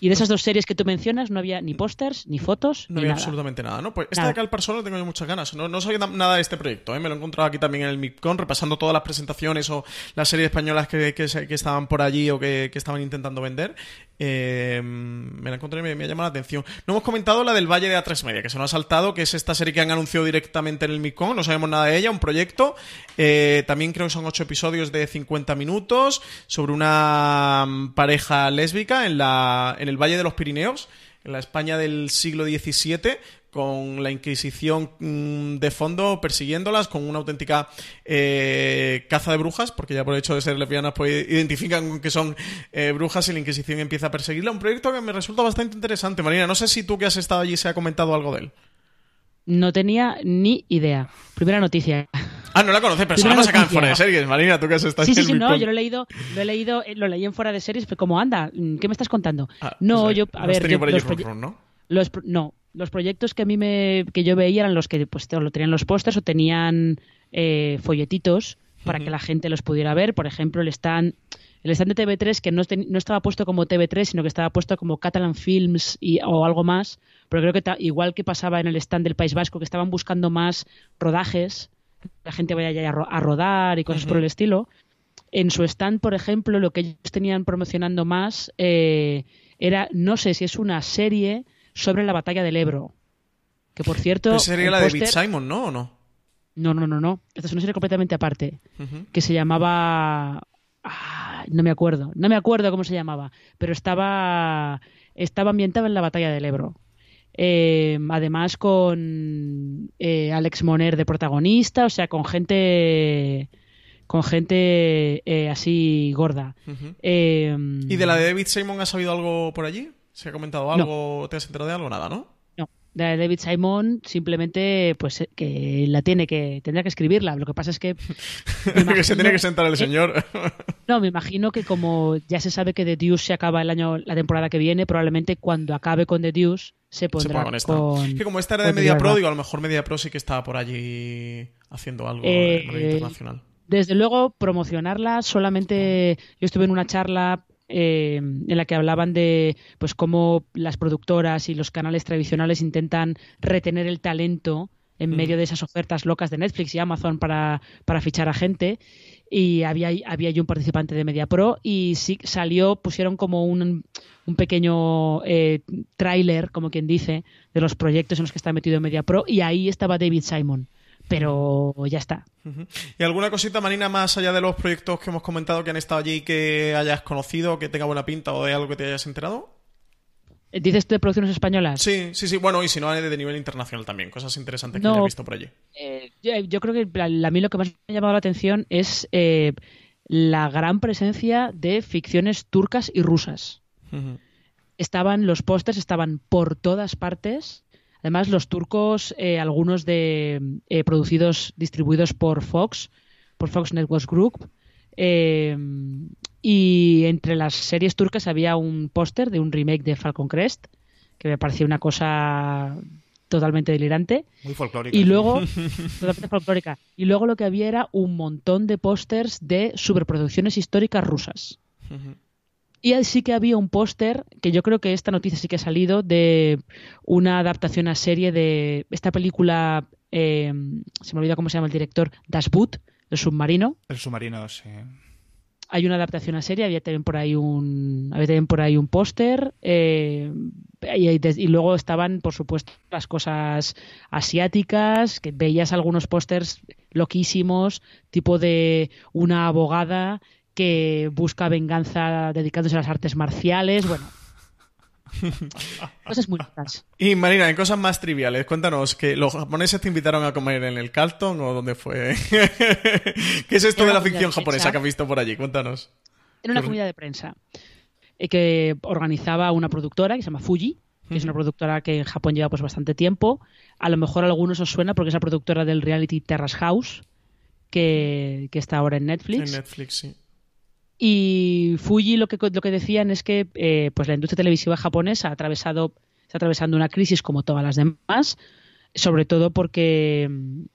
Y de esas dos series que tú mencionas no había ni pósters, ni fotos. No ni había nada. absolutamente nada, ¿no? Pues esta de Cal Solo tengo yo muchas ganas. No, no sabía nada de este proyecto, ¿eh? Me lo he encontrado aquí también en el MIPCON, repasando todas las presentaciones o las series españolas que, que, que estaban por allí o que, que estaban intentando vender. Eh, me la encontré y me, me, ha llamado la atención. No hemos comentado la del Valle de A3 Media, que se nos ha saltado, que es esta serie que han anunciado directamente en el MIPCON. No sabemos nada de ella, un proyecto. Eh, también creo que son ocho episodios de 50 minutos sobre una mm, pareja lésbica en, en el Valle de los Pirineos, en la España del siglo XVII, con la Inquisición mmm, de fondo persiguiéndolas, con una auténtica eh, caza de brujas, porque ya por el hecho de ser lesbianas pues identifican que son eh, brujas y la Inquisición empieza a perseguirla. Un proyecto que me resulta bastante interesante. Marina, no sé si tú que has estado allí se ha comentado algo de él. No tenía ni idea. Primera noticia. Ah, no la conoces, pero se la en fuera de series, Marina, tú que has estado Sí, sí, sí, no, yo lo he leído, lo he leído, lo leí en fuera de series, pero como anda, ¿qué me estás contando? Ah, no, pues, yo, a ver, yo, por los, run, run, ¿no? los, no, los proyectos que a mí me, que yo veía eran los que pues lo tenían los pósters o tenían eh, folletitos para uh -huh. que la gente los pudiera ver. Por ejemplo, el stand, el stand de TV3 que no, no, estaba puesto como TV3, sino que estaba puesto como Catalan Films y, o algo más. Pero creo que igual que pasaba en el stand del País Vasco, que estaban buscando más rodajes, la gente vaya ya a rodar y cosas uh -huh. por el estilo. En su stand, por ejemplo, lo que ellos tenían promocionando más eh, era, no sé si es una serie sobre la batalla del Ebro. Que por cierto. Sería la poster... de David Simon, ¿no? ¿O no? No, no, no, no. Esta es una serie completamente aparte. Uh -huh. Que se llamaba. Ah, no me acuerdo. No me acuerdo cómo se llamaba. Pero estaba. Estaba ambientada en la batalla del Ebro. Eh, además con eh, Alex Moner de protagonista, o sea, con gente con gente eh, así gorda. Uh -huh. ¿Y de la de David Simon has sabido algo por allí? ¿Se ha comentado algo? No. ¿Te has enterado de algo? Nada, ¿no? No. De David Simon simplemente pues que la tiene que tendrá que escribirla. Lo que pasa es que (laughs) imagino, que se tiene que sentar el señor. (laughs) no, me imagino que como ya se sabe que The Deuce se acaba el año la temporada que viene, probablemente cuando acabe con The Deuce se pondrá se con, esta. con que como esta era de Media Pro, digo, a lo mejor Media Pro sí que estaba por allí haciendo algo eh, de manera internacional. Desde luego, promocionarla solamente. Yo estuve en una charla eh, en la que hablaban de pues cómo las productoras y los canales tradicionales intentan retener el talento en medio de esas ofertas locas de Netflix y Amazon para, para fichar a gente y había, había yo un participante de MediaPro y sí salió, pusieron como un, un pequeño eh, tráiler, como quien dice, de los proyectos en los que está metido MediaPro y ahí estaba David Simon. Pero ya está. ¿Y alguna cosita, Marina, más allá de los proyectos que hemos comentado que han estado allí que hayas conocido, que tenga buena pinta o de algo que te hayas enterado? Eh, ¿Dices de producciones españolas? Sí, sí, sí. Bueno, y si no, de nivel internacional también. Cosas interesantes que haya visto por allí. Eh, yo, creo que a mí lo que más me ha llamado la atención es eh, la gran presencia de ficciones turcas y rusas. Estaban, los pósters estaban por todas partes. Además, los turcos, algunos de producidos, distribuidos por Fox, por Fox Networks Group, y entre las series turcas había un póster de un remake de Falcon Crest, que me parecía una cosa totalmente delirante. Muy folclórica. Y luego, (laughs) totalmente folclórica. Y luego lo que había era un montón de pósters de superproducciones históricas rusas. Y sí que había un póster, que yo creo que esta noticia sí que ha salido, de una adaptación a serie de esta película, eh, se me olvida cómo se llama el director, Das Boot, el submarino. El submarino, sí hay una adaptación a serie, había también por ahí un, había también por ahí un póster eh, y, luego estaban, por supuesto, las cosas asiáticas, que veías algunos pósters loquísimos, tipo de una abogada que busca venganza dedicándose a las artes marciales, bueno, Cosas muy raras. Y Marina, en cosas más triviales, cuéntanos, que ¿los japoneses te invitaron a comer en el Carlton o dónde fue? (laughs) ¿Qué es esto de la ficción japonesa que has visto por allí? Cuéntanos. Era una comida de prensa eh, que organizaba una productora que se llama Fuji, que es una productora que en Japón lleva pues bastante tiempo. A lo mejor a algunos os suena porque es la productora del reality Terrace House, que, que está ahora en Netflix. En Netflix, sí. Y Fuji lo que, lo que decían es que eh, pues la industria televisiva japonesa ha atravesado, está atravesando una crisis como todas las demás, sobre todo porque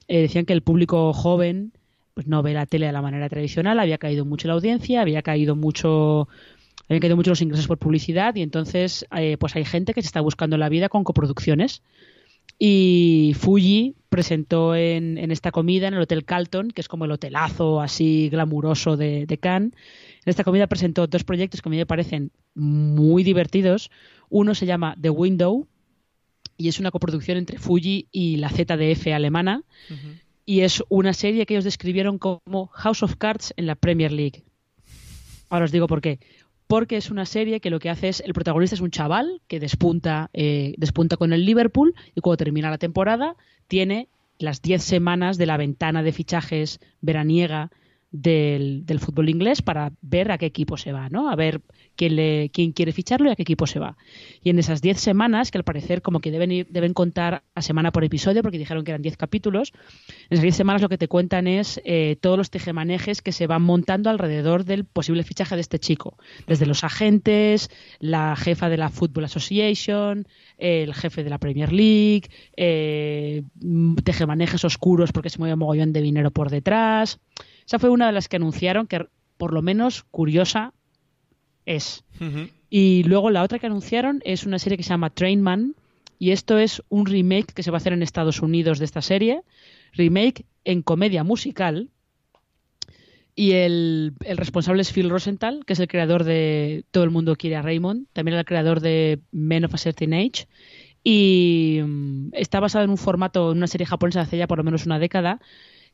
eh, decían que el público joven pues no ve la tele de la manera tradicional, había caído mucho la audiencia, había caído mucho habían caído mucho los ingresos por publicidad y entonces eh, pues hay gente que se está buscando la vida con coproducciones. Y Fuji presentó en, en, esta comida en el Hotel Carlton, que es como el hotelazo así glamuroso de, de Cannes, en esta comida presentó dos proyectos que a mí me parecen muy divertidos. Uno se llama The Window y es una coproducción entre Fuji y la ZDF alemana. Y es una serie que ellos describieron como House of Cards en la Premier League. Ahora os digo por qué. Porque es una serie que lo que hace es, el protagonista es un chaval que despunta, eh, despunta con el Liverpool y cuando termina la temporada tiene las 10 semanas de la ventana de fichajes veraniega del, fútbol inglés para ver a qué equipo se va, ¿no? A ver quién, le, quién quiere ficharlo y a qué equipo se va. Y en esas 10 semanas, que al parecer como que deben, ir, deben contar a semana por episodio, porque dijeron que eran 10 capítulos, en esas 10 semanas lo que te cuentan es eh, todos los tejemanejes que se van montando alrededor del posible fichaje de este chico. Desde los agentes, la jefa de la Football Association, el jefe de la Premier League, eh, tejemanejes oscuros porque se mueve un mogollón de dinero por detrás. Esa fue una de las que anunciaron que por lo menos curiosa es. Y luego la otra que anunciaron es una serie que se llama Trainman y esto es un remake que se va a hacer en Estados Unidos de esta serie, remake en comedia musical. Y el, el, responsable es Phil Rosenthal, que es el creador de Todo el mundo quiere a Raymond, también el creador de Men of a Certain Age. Y mm, está basado en un formato, en una serie japonesa hace ya por lo menos una década,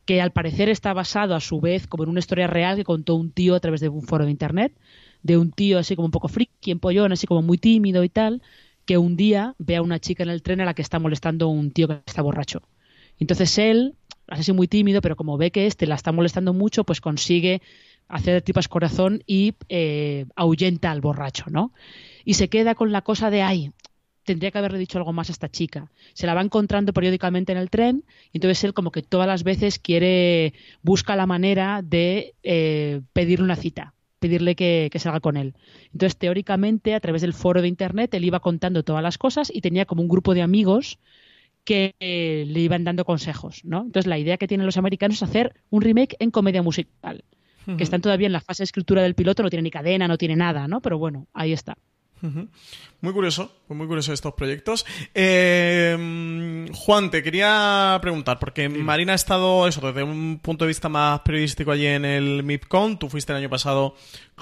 que al parecer está basado a su vez como en una historia real que contó un tío a través de un foro de internet, de un tío así como un poco friki, pollón, así como muy tímido y tal, que un día ve a una chica en el tren a la que está molestando un tío que está borracho. Entonces él, así muy tímido, pero como ve que este la está molestando mucho, pues consigue hacer de tripas corazón y eh, ahuyenta al borracho, ¿no? Y se queda con la cosa de, ay, tendría que haberle dicho algo más a esta chica. Se la va encontrando periódicamente en el tren y entonces él como que todas las veces quiere, busca la manera de eh, pedirle una cita, pedirle que, que, salga con él. Entonces teóricamente a través del foro de internet él iba contando todas las cosas y tenía como un grupo de amigos que eh, le iban dando consejos, ¿no? Entonces la idea que tienen los americanos es hacer un remake en comedia musical, que están todavía en la fase de escritura del piloto, no tiene ni cadena, no tiene nada, ¿no? Pero bueno, ahí está. Muy curioso, muy curioso estos proyectos. Eh, Juan, te quería preguntar, porque Marina ha estado, eso, desde un punto de vista más periodístico allí en el MIPCON. Tú fuiste el año pasado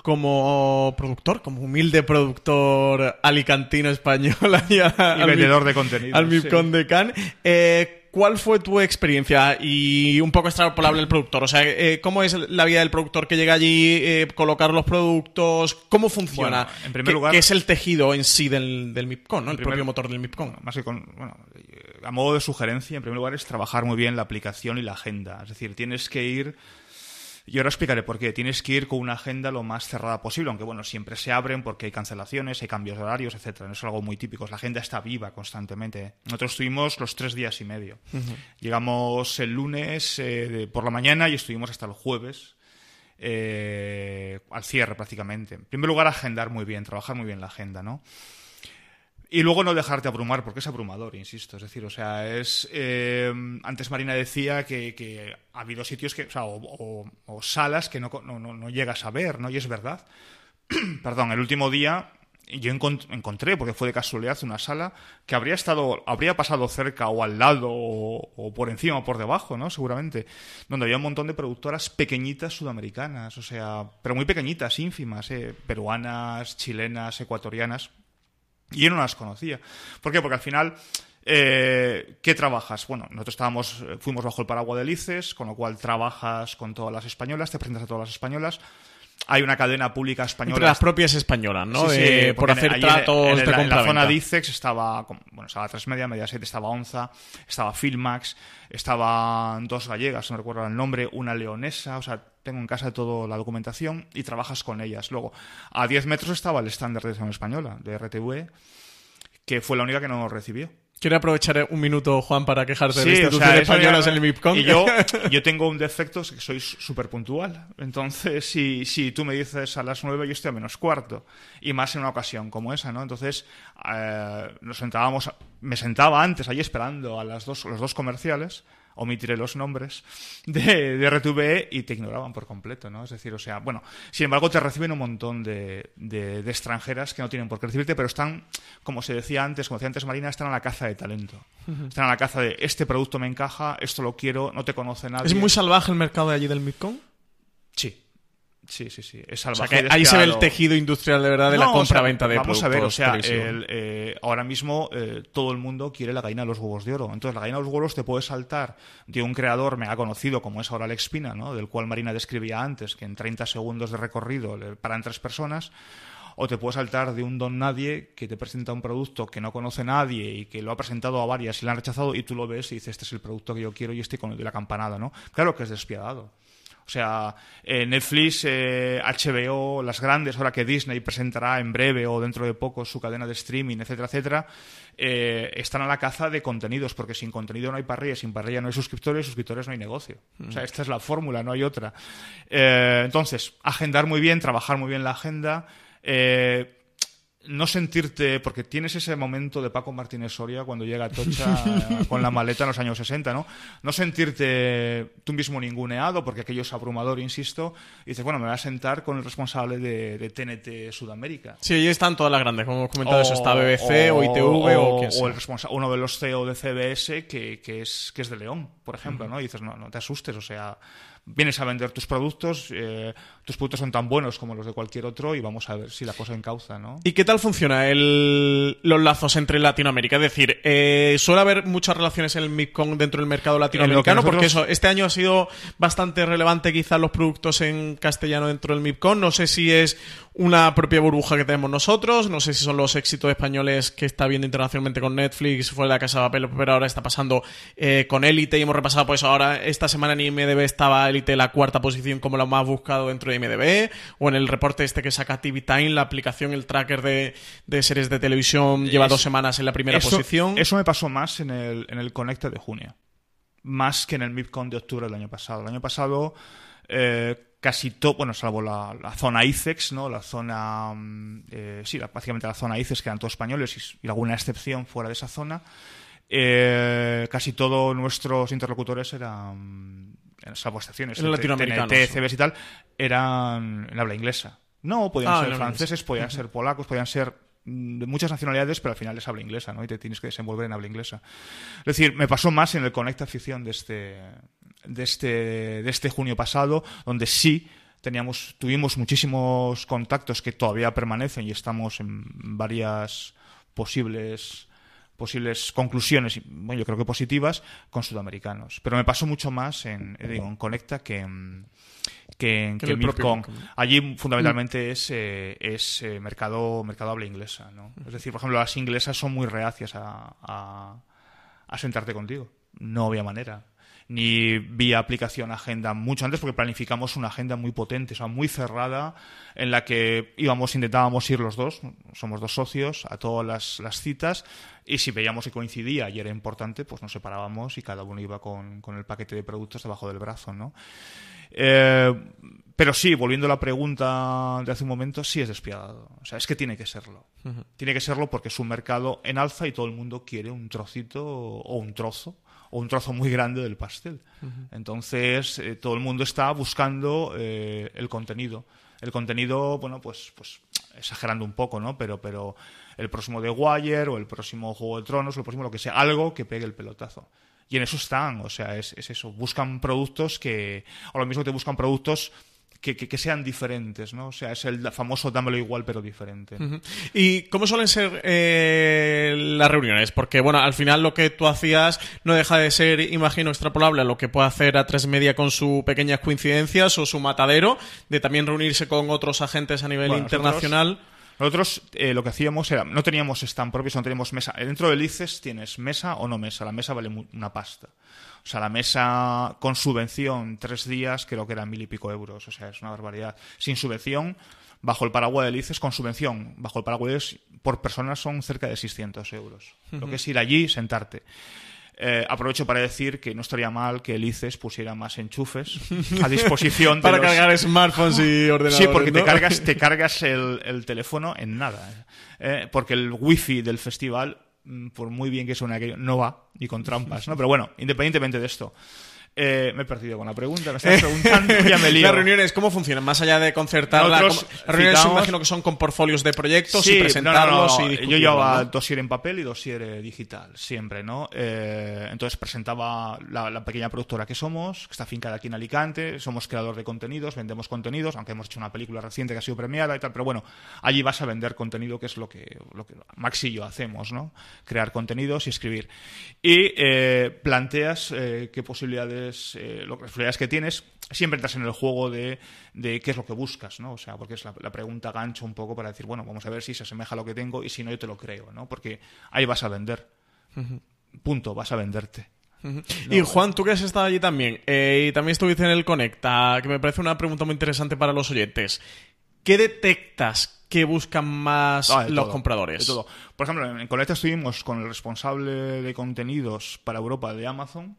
como productor, como humilde productor alicantino español. (laughs) y vendedor de contenido. Al MIPCON de Cannes. Eh, ¿Cuál fue tu experiencia? Y un poco extrapolable el productor. O sea, eh, ¿cómo es la vida del productor que llega allí, eh, colocar los productos? ¿Cómo funciona? en primer lugar, ¿Qué es el tejido en sí del, del MIPCON, ¿no? el propio motor del MIPCON? Más que con, bueno, a modo de sugerencia, en primer lugar, es trabajar muy bien la aplicación y la agenda. Es decir, tienes que ir y ahora explicaré por qué. Tienes que ir con una agenda lo más cerrada posible, aunque bueno, siempre se abren porque hay cancelaciones, hay cambios de horarios, etcétera. No es algo muy típico. La agenda está viva constantemente. Nosotros estuvimos los tres días y medio. Llegamos el lunes eh, por la mañana y estuvimos hasta el jueves. Eh, al cierre prácticamente. En primer lugar, agendar muy bien, trabajar muy bien la agenda, ¿no? Y luego no dejarte abrumar, porque es abrumador, insisto. Es decir, o sea, es. Eh, antes Marina decía que, ha habido sitios que. O, o, salas que no, no, llegas a ver, ¿no? Y es verdad. (clears throat) Perdón, el último día yo encontré, porque fue de casualidad, una sala que habría estado, habría pasado cerca o al lado o, por encima o por debajo, ¿no? Seguramente, donde había un montón de productoras pequeñitas sudamericanas, o sea, pero muy pequeñitas, ínfimas, ¿eh? peruanas, chilenas, ecuatorianas. Y yo no las conocía. ¿Por qué? Porque al final, eh, ¿qué trabajas? Bueno, nosotros estábamos, eh, fuimos bajo el paraguas de Lices, con lo cual trabajas con todas las españolas, te presentas a todas las españolas. Hay una cadena pública española. Entre las propias españolas, ¿no? Sí, sí, por hacer tratos en, de en la zona de ICEX estaba, bueno, estaba Tres Media, Mediaset, estaba Onza, estaba Filmax, estaban dos gallegas, no recuerdo el nombre, una leonesa, o sea, tengo en casa toda la documentación y trabajas con ellas. Luego, a 10 metros estaba el estándar de televisión española, de RTV, que fue la única que no recibió. Quiero aprovechar un minuto, Juan, para quejarte de instituciones españolas en el MIPCOM. Y yo, (laughs) yo tengo un defecto, es que soy súper puntual. Entonces, si, si tú me dices a las nueve, yo estoy a menos cuarto. Y más en una ocasión como esa, ¿no? Entonces, eh, nos sentábamos, me sentaba antes ahí esperando a las dos, los dos comerciales omitiré los nombres, de, de RTVE y te ignoraban por completo, ¿no? Es decir, o sea, bueno, sin embargo te reciben un montón de, de, extranjeras que no tienen por qué recibirte, pero están, como se decía antes, como decía antes Marina, están a la caza de talento. Están a la caza de este producto me encaja, esto lo quiero, no te conoce nadie. ¿Es muy salvaje el mercado de allí del Midcon? Sí, Sí, sí, sí. Es ahí se ve el tejido industrial de verdad de la compra-venta de vamos productos. Vamos a ver, o sea, eh, ahora mismo eh, todo el mundo quiere la gallina de los huevos de oro. Entonces, la gallina de los huevos te puede saltar de un creador me ha conocido como es ahora Alex Pina, ¿no? del cual Marina describía antes, que en 30 segundos de recorrido paran tres personas o te puede saltar de un don nadie que te presenta un producto que no conoce nadie y que lo ha presentado a varias y lo han rechazado y tú lo ves y dices, este es el producto que yo quiero y estoy con el de la campanada, ¿no? Claro que es despiadado. O sea, eh, Netflix, HBO, eh, las grandes, ahora que Disney presentará en breve o dentro de poco su cadena de streaming, etcétera, etcétera, eh, están a la caza de contenidos, porque sin contenido no hay parrilla, sin parrilla no hay suscriptores, suscriptores no hay negocio. O sea, mm. esta es la fórmula, no hay otra. entonces, agendar muy bien, trabajar muy bien la agenda no sentirte, porque tienes ese momento de Paco Martínez Soria cuando llega a Tocha (laughs) con la maleta en los años 60, ¿no? No sentirte tú mismo ninguneado, porque aquello es abrumador, insisto, y dices, bueno, me voy a sentar con el responsable de, TNT Sudamérica. Sí, ahí están todas las grandes, como hemos comentado, eso está BBC o, ITV o, o, el uno de los CEO de CBS que, que, es, que es de León, por ejemplo, ¿no? Y dices, no, no te asustes, o sea, vienes a vender tus productos, eh, tus productos son tan buenos como los de cualquier otro y vamos a ver si la cosa encauza, ¿no? ¿Y qué tal funciona el, los lazos entre Latinoamérica? Es decir, eh, suele haber muchas relaciones en el MIPCON dentro del mercado latinoamericano, porque eso, este año ha sido bastante relevante quizás los productos en castellano dentro del MIPCON. No sé si es una propia burbuja que tenemos nosotros. No sé si son los éxitos españoles que está viendo internacionalmente con Netflix, fue la Casa de Papel, pero ahora está pasando eh, con Elite y hemos repasado, pues ahora esta semana en IMDB estaba Elite la cuarta posición como lo más buscado dentro de IMDB, o en el reporte este que saca TV Time, la aplicación, el tracker de, series de televisión, lleva dos semanas en la primera posición. Eso me pasó más en el, en el Connect de junio, más que en el MIPCON de octubre del año pasado. El año pasado. Eh, casi todo, bueno, salvo la, zona ICEX, ¿no? La zona, mm, eh, sí, básicamente la zona ICEX, que eran todos españoles y, alguna excepción fuera de esa zona. eh, casi todos nuestros interlocutores eran, salvo estaciones, latinoamericanos. CBS y tal, eran en habla inglesa. No, podían Ah, ser franceses, podían ser polacos, podían ser mm, de muchas nacionalidades, pero al final es habla inglesa, ¿no? Y te tienes que desenvolver en habla inglesa. Es decir, me pasó más en el Conecta Ficción de este, de este, de este junio pasado, donde sí teníamos, tuvimos muchísimos contactos que todavía permanecen y estamos en varias posibles posibles conclusiones, bueno, yo creo que positivas, con sudamericanos. Pero me pasó mucho más en, digo, en Conecta que en, que en, Que que el. Allí fundamentalmente es, eh, es eh, mercado, mercado habla inglesa. ¿no? Es decir, por ejemplo, las inglesas son muy reacias a, a, a sentarte contigo. No había manera. Ni vía aplicación agenda mucho antes porque planificamos una agenda muy potente, o sea, muy cerrada, en la que íbamos, intentábamos ir los dos, somos dos socios, a todas las, las citas, y si veíamos que coincidía y era importante, pues nos separábamos y cada uno iba con, con el paquete de productos debajo del brazo, ¿no? Eh, pero sí, volviendo a la pregunta de hace un momento, sí es despiadado. O sea, es que tiene que serlo. Tiene que serlo porque es un mercado en alza y todo el mundo quiere un trocito o un trozo o un trozo muy grande del pastel. Entonces, eh, todo el mundo está buscando eh, el contenido. El contenido, bueno, pues, pues exagerando un poco, ¿no? Pero, pero el próximo The Wire o el próximo Juego de Tronos o el próximo lo que sea, algo que pegue el pelotazo. Y en eso están, o sea, es, es eso. Buscan productos que, o lo mismo te buscan productos que, que, que sean diferentes, ¿no? O sea, es el famoso dámelo igual pero diferente. ¿Y cómo suelen ser eh, las reuniones? Porque, bueno, al final lo que tú hacías no deja de ser, imagino, extrapolable a lo que puede hacer a tres media con sus pequeñas coincidencias o su matadero, de también reunirse con otros agentes a nivel Bueno, internacional. Nosotros eh, lo que hacíamos era, no teníamos stand propios, no teníamos mesa. Dentro del ICES tienes mesa o no mesa. La mesa vale una pasta. O sea, la mesa con subvención, tres días, creo que eran mil y pico euros. O sea, es una barbaridad. Sin subvención, bajo el paraguas del ICES, con subvención, bajo el paraguas por persona son cerca de 600 euros. Lo que es ir allí, sentarte. Eh, aprovecho para decir que no estaría mal que el ICES pusiera más enchufes a (laughs) disposición de Para los- cargar smartphones y ordenadores. (laughs) Sí, porque te cargas, te cargas el, el teléfono en nada. ¿eh? porque el wifi del festival, por muy bien que suene aquello, no va, y con trampas, ¿no? Pero bueno, independientemente de esto, eh, me he perdido con la pregunta, me estás preguntando, ya me (laughs) lío. Las reuniones, ¿cómo funcionan? Más allá de concertar, Nosotros las reuniones citamos- imagino que son con portfolios de proyectos Sí, y presentarlos no, no, no. y Yo llevaba ¿no? dossier en papel y dossier eh, digital, siempre, ¿no? Eh, entonces presentaba la, la pequeña productora que somos, que está afincada aquí en Alicante, somos creador de contenidos, vendemos contenidos, aunque hemos hecho una película reciente que ha sido premiada y tal, pero bueno, allí vas a vender contenido, que es lo que, lo que Max y yo hacemos, ¿no? Crear contenidos y escribir. Y eh, planteas qué posibilidades, eh, lo- las posibilidades que tienes, siempre entras en el juego de, de qué es lo que buscas, ¿no? O sea, porque es la, la pregunta gancho un poco para decir, bueno, vamos a ver si se asemeja a lo que tengo y si no, yo te lo creo, ¿no? Porque ahí vas a vender. Punto, vas a venderte. Y Juan, tú que has estado allí también, eh, y también estuviste en el Conecta, que me parece una pregunta muy interesante para los oyentes. ¿Qué detectas que buscan más Ah, los todo, compradores? de todo. Por ejemplo, en Conecta estuvimos con el responsable de contenidos para Europa de Amazon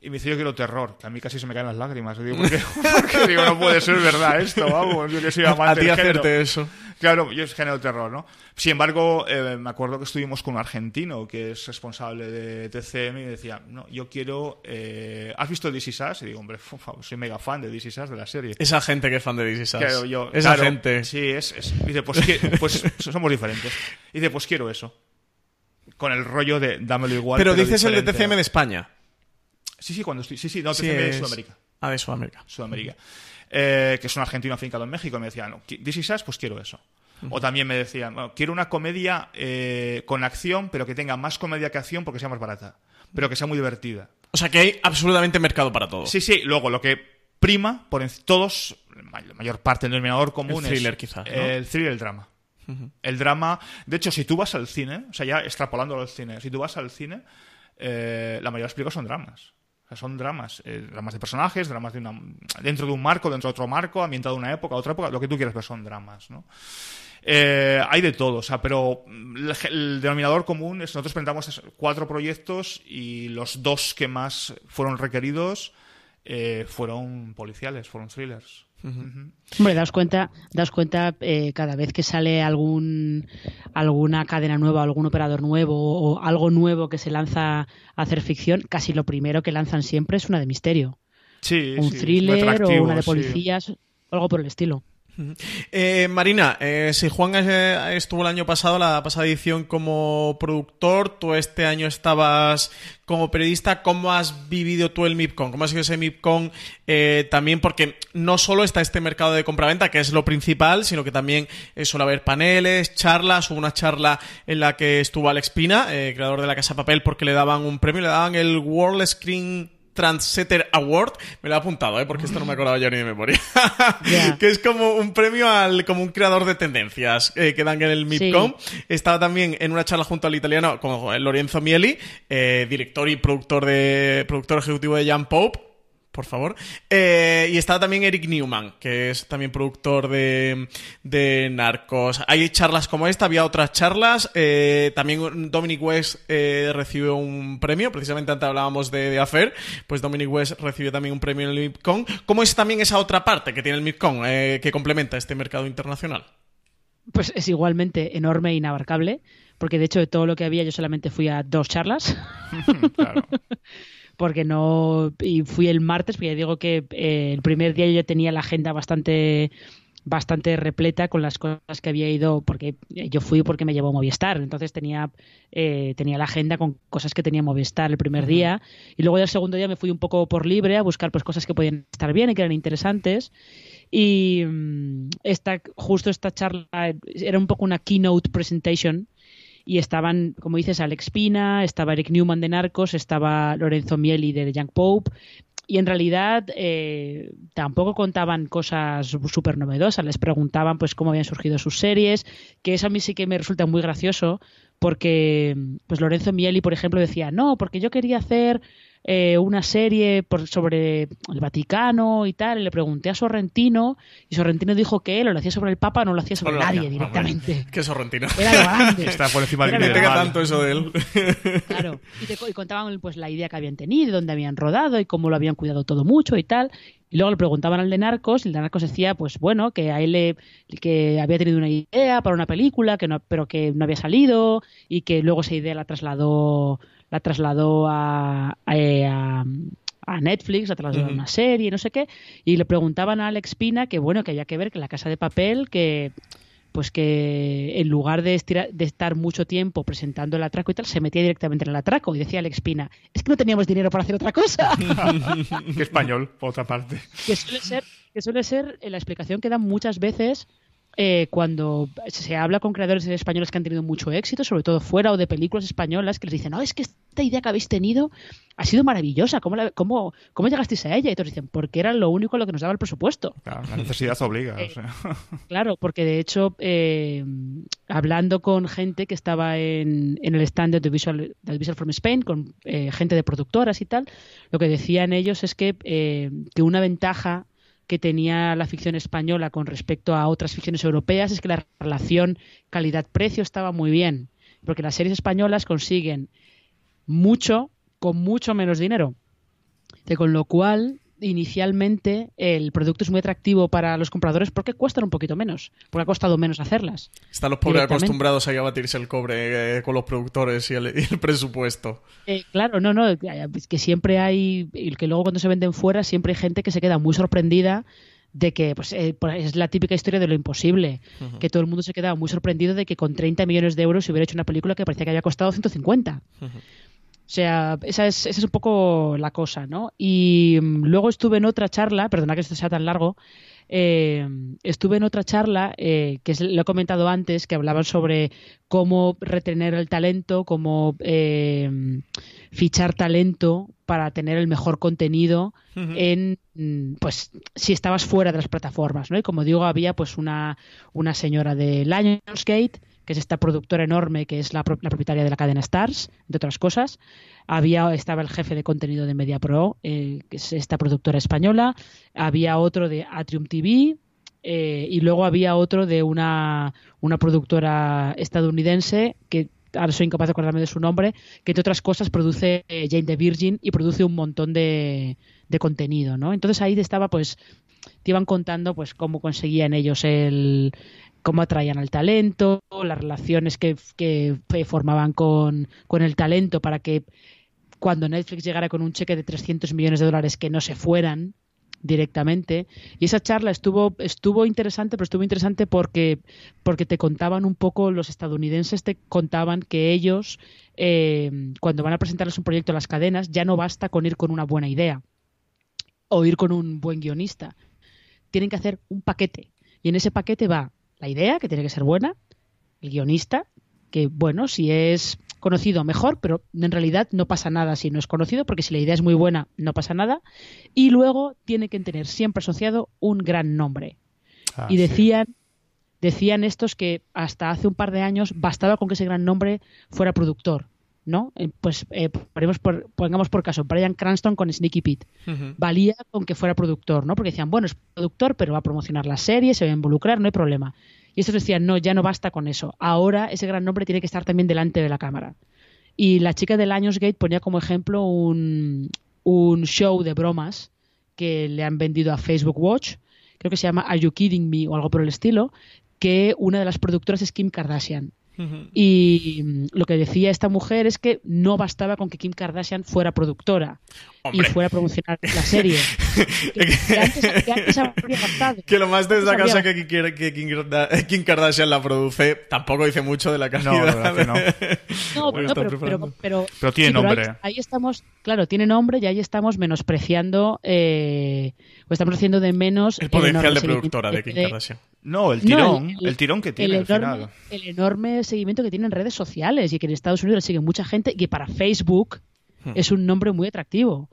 y me dice, yo quiero terror, que a mí casi se me caen las lágrimas. Digo, ¿por qué? (laughs) Porque digo, no puede ser verdad esto, vamos, yo que soy (laughs) A amante ti del género. hacerte eso. Claro, yo es género terror, ¿no? Sin embargo, eh, me acuerdo que estuvimos con un argentino que es responsable de TCM y decía, no, yo quiero... eh, ¿Has visto This Is Us? Y digo, hombre, soy mega fan de This Is Us, de la serie. Esa gente que es fan de This Is Us. Claro, yo- Esa claro, gente. Sí, es, es- Dice, pues, pues (laughs) somos diferentes. Dice, pues quiero eso. Con el rollo de dámelo igual. Pero, dices el de. TCM de España. Sí, sí, cuando estoy. Sí, sí, no, Sí, TCM de es- Sudamérica. Ah, de Sudamérica. Sudamérica. Eh, que es un argentino afincado en México. Y me decía, no, qui- This Is Us, pues quiero eso. O también me decían, bueno, quiero una comedia eh, con acción, pero que tenga más comedia que acción porque sea más barata. Pero que sea muy divertida. O sea que hay absolutamente mercado para todo. Sí, sí. Luego, lo que prima por todos, la mayor parte del denominador común El thriller, es quizás, ¿no? el thriller el drama. El drama, de hecho, si tú vas al cine, o sea, ya extrapolándolo al cine, si tú vas al cine, eh, la mayoría de las películas son dramas. O sea, son dramas, eh, dramas de personajes, dramas de una, dentro de un marco, dentro de otro marco, ambientado en una época, otra época, lo que tú quieras, pero son dramas, ¿no? Eh, hay de todo, o sea, pero el, denominador común es nosotros presentamos es- cuatro proyectos y los dos que más fueron requeridos eh, fueron policiales, fueron thrillers. Hombre, daos cuenta, daos cuenta eh, cada vez que sale algún alguna cadena nueva, algún operador nuevo o algo nuevo que se lanza a hacer ficción, casi lo primero que lanzan siempre es una de misterio. Sí, un sí, thriller o una de sí. policías, algo por el estilo. Eh, Marina, eh, si Juan eh, estuvo el año pasado, la pasada edición como productor, tú este año estabas como periodista, ¿cómo has vivido tú el MIPCON? ¿Cómo ha sido ese MIPCON eh, también? Porque no solo está este mercado de compraventa, que es lo principal, sino que también eh, suele haber paneles, charlas, hubo una charla en la que estuvo Alex Pina, eh, creador de la Casa Papel, porque le daban un premio, le daban el World Screen Trendsetter Award, me lo he apuntado, ¿eh? porque esto no me acordaba yo ni de memoria, (laughs) que es como un premio al como un creador de tendencias eh, que dan en el MIPCOM. Estaba también en una charla junto al italiano con Lorenzo Mieli, eh, director y productor de productor ejecutivo de Jan Pope. Por favor. Eh, y estaba también Eric Newman, que es también productor de, de Narcos. Hay charlas como esta, había otras charlas. Eh, también Dominic West eh, recibió un premio, precisamente antes hablábamos de, de Affair, pues Dominic West recibió también un premio en el MIPCON. ¿Cómo es también esa otra parte que tiene el MIPCON eh, que complementa este mercado internacional? Pues es igualmente enorme e inabarcable, porque de hecho de todo lo que había yo solamente fui a dos charlas. (laughs) Claro. Porque no y fui el martes porque ya digo que eh, el primer día yo ya tenía la agenda bastante bastante repleta con las cosas que había ido porque yo fui porque me llevó Movistar. Entonces tenía eh, tenía la agenda con cosas que tenía Movistar el primer día. Y luego ya el segundo día me fui un poco por libre a buscar pues cosas que podían estar bien y que eran interesantes. Y mm, esta justo esta charla era un poco una keynote presentation y estaban, como dices, Alex Pina, estaba Eric Newman de Narcos, estaba Lorenzo Mieli de The Young Pope, y en realidad eh, tampoco contaban cosas súper novedosas, les preguntaban pues cómo habían surgido sus series, que eso a mí sí que me resulta muy gracioso, porque pues Lorenzo Mieli, por ejemplo, decía, no, porque yo quería hacer eh, una serie por, sobre el Vaticano y tal, y le pregunté a Sorrentino, y Sorrentino dijo que él lo hacía sobre el Papa, no lo hacía sobre nadie hacía. directamente. (laughs) Que sorrentino. Era lo grande. (laughs) Está por encima del pega tanto eso de él. (laughs) Claro, y, te co- y contaban pues la idea que habían tenido, dónde habían rodado y cómo lo habían cuidado todo mucho y tal. Y luego le preguntaban al de Narcos y el de Narcos decía, pues bueno, que a él le, que había tenido una idea para una película, que no, pero que no había salido y que luego esa idea la trasladó, la trasladó a, a, a- a Netflix, la trasladó a una serie, no sé qué. Y le preguntaban a Alex Pina que bueno, que había que ver que la casa de papel, que pues que en lugar de, estira- de estar mucho tiempo presentando el atraco y tal, se metía directamente en el atraco. Y decía Alex Pina, es que no teníamos dinero para hacer otra cosa. (laughs) Qué español, por otra parte. que suele ser, que suele ser eh, la explicación que dan muchas veces eh, cuando se habla con creadores españoles que han tenido mucho éxito, sobre todo fuera o de películas españolas, que les dicen, no, es que esta idea que habéis tenido ha sido maravillosa, ¿cómo, la- cómo, cómo llegasteis a ella? Y todos dicen, porque era lo único a lo que nos daba el presupuesto. Claro, la necesidad obliga. Eh, o sea. (laughs) Claro, porque de hecho, eh, hablando con gente que estaba en, en el stand de Audiovisual, de Audiovisual from Spain, con eh, gente de productoras y tal, lo que decían ellos es que, eh, que una ventaja que tenía la ficción española con respecto a otras ficciones europeas es que la relación calidad-precio estaba muy bien, porque las series españolas consiguen mucho con mucho menos dinero. Con lo cual, inicialmente, el producto es muy atractivo para los compradores porque cuestan un poquito menos, porque ha costado menos hacerlas. Están los pobres acostumbrados a batirse el cobre eh, con los productores y el, y el presupuesto. Eh, claro, no, no, es que siempre hay, y que luego cuando se venden fuera, siempre hay gente que se queda muy sorprendida de que pues, eh, pues, es la típica historia de lo imposible, que todo el mundo se quedaba muy sorprendido de que con 30 millones de euros se hubiera hecho una película que parecía que había costado 150. O sea, esa es, esa es un poco la cosa, ¿no? Y mm, luego estuve en otra charla, perdona que esto sea tan largo, eh, estuve en otra charla eh, que es- lo he comentado antes, que hablaban sobre cómo retener el talento, cómo eh, fichar talento para tener el mejor contenido en mm, pues si estabas fuera de las plataformas, ¿no? Y como digo, había pues una, una señora de Lionsgate, que es esta productora enorme que es la, la propietaria de la cadena Stars, de otras cosas. Había, estaba el jefe de contenido de MediaPro, eh, que es esta productora española. Había otro de Atrium TV. eh, y luego había otro de una, una productora estadounidense que ahora soy incapaz de acordarme de su nombre, que entre otras cosas produce eh, Jane the Virgin y produce un montón de, de contenido, ¿no? Entonces ahí estaba pues te iban contando pues cómo conseguían ellos el cómo atraían al talento, las relaciones que, que formaban con, con el talento para que cuando Netflix llegara con un cheque de 300 millones de dólares que no se fueran directamente. Y esa charla estuvo estuvo interesante pero estuvo interesante porque porque te contaban un poco los estadounidenses te contaban que ellos eh, cuando van a presentarles un proyecto a las cadenas ya no basta con ir con una buena idea o ir con un buen guionista. Tienen que hacer un paquete. Y en ese paquete va la idea que tiene que ser buena el guionista que bueno si es conocido mejor, pero en realidad no pasa nada si no es conocido, porque si la idea es muy buena, no pasa nada. Y luego tiene que tener siempre asociado un gran nombre. Ah, y decían, decían estos que hasta hace un par de años bastaba con que ese gran nombre fuera productor. ¿No? Eh, pues eh, por, pongamos por caso, Brian Cranston con Sneaky Pete. Valía con que fuera productor, ¿no? Porque decían, bueno, es productor, pero va a promocionar la serie, se va a involucrar, no hay problema. Y estos decían, no, ya no basta con eso. Ahora ese gran nombre tiene que estar también delante de la cámara. Y la chica de Lionsgate ponía como ejemplo un, un show de bromas que le han vendido a Facebook Watch, creo que se llama Are You Kidding Me o algo por el estilo, que una de las productoras es Kim Kardashian. Y mm, lo que decía esta mujer es que no bastaba con que Kim Kardashian fuera productora y fuera a promocionar la serie. (laughs) que, antes, habría (laughs) Que lo más la casa que, que, Kim Kardashian la produce tampoco dice mucho de la calidad. No, (laughs) no, pero, pero, pero, tiene nombre. ahí, estamos, claro, tiene nombre y ahí estamos menospreciando eh, o estamos haciendo de menos el potencial de productora de Kim Kardashian. No, el tirón, el, tirón que tiene el enorme, El enorme seguimiento que tiene en redes sociales y que en Estados Unidos le sigue mucha gente y que para Facebook. Es un nombre muy atractivo.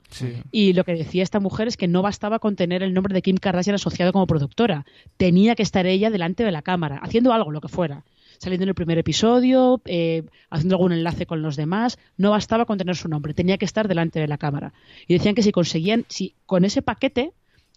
Y lo que decía esta mujer es que no bastaba con tener el nombre de Kim Kardashian asociado como productora. Tenía que estar ella delante de la cámara, haciendo algo, lo que fuera. Saliendo en el primer episodio, eh, haciendo algún enlace con los demás. No bastaba con tener su nombre, tenía que estar delante de la cámara. Y decían que si conseguían, si con ese paquete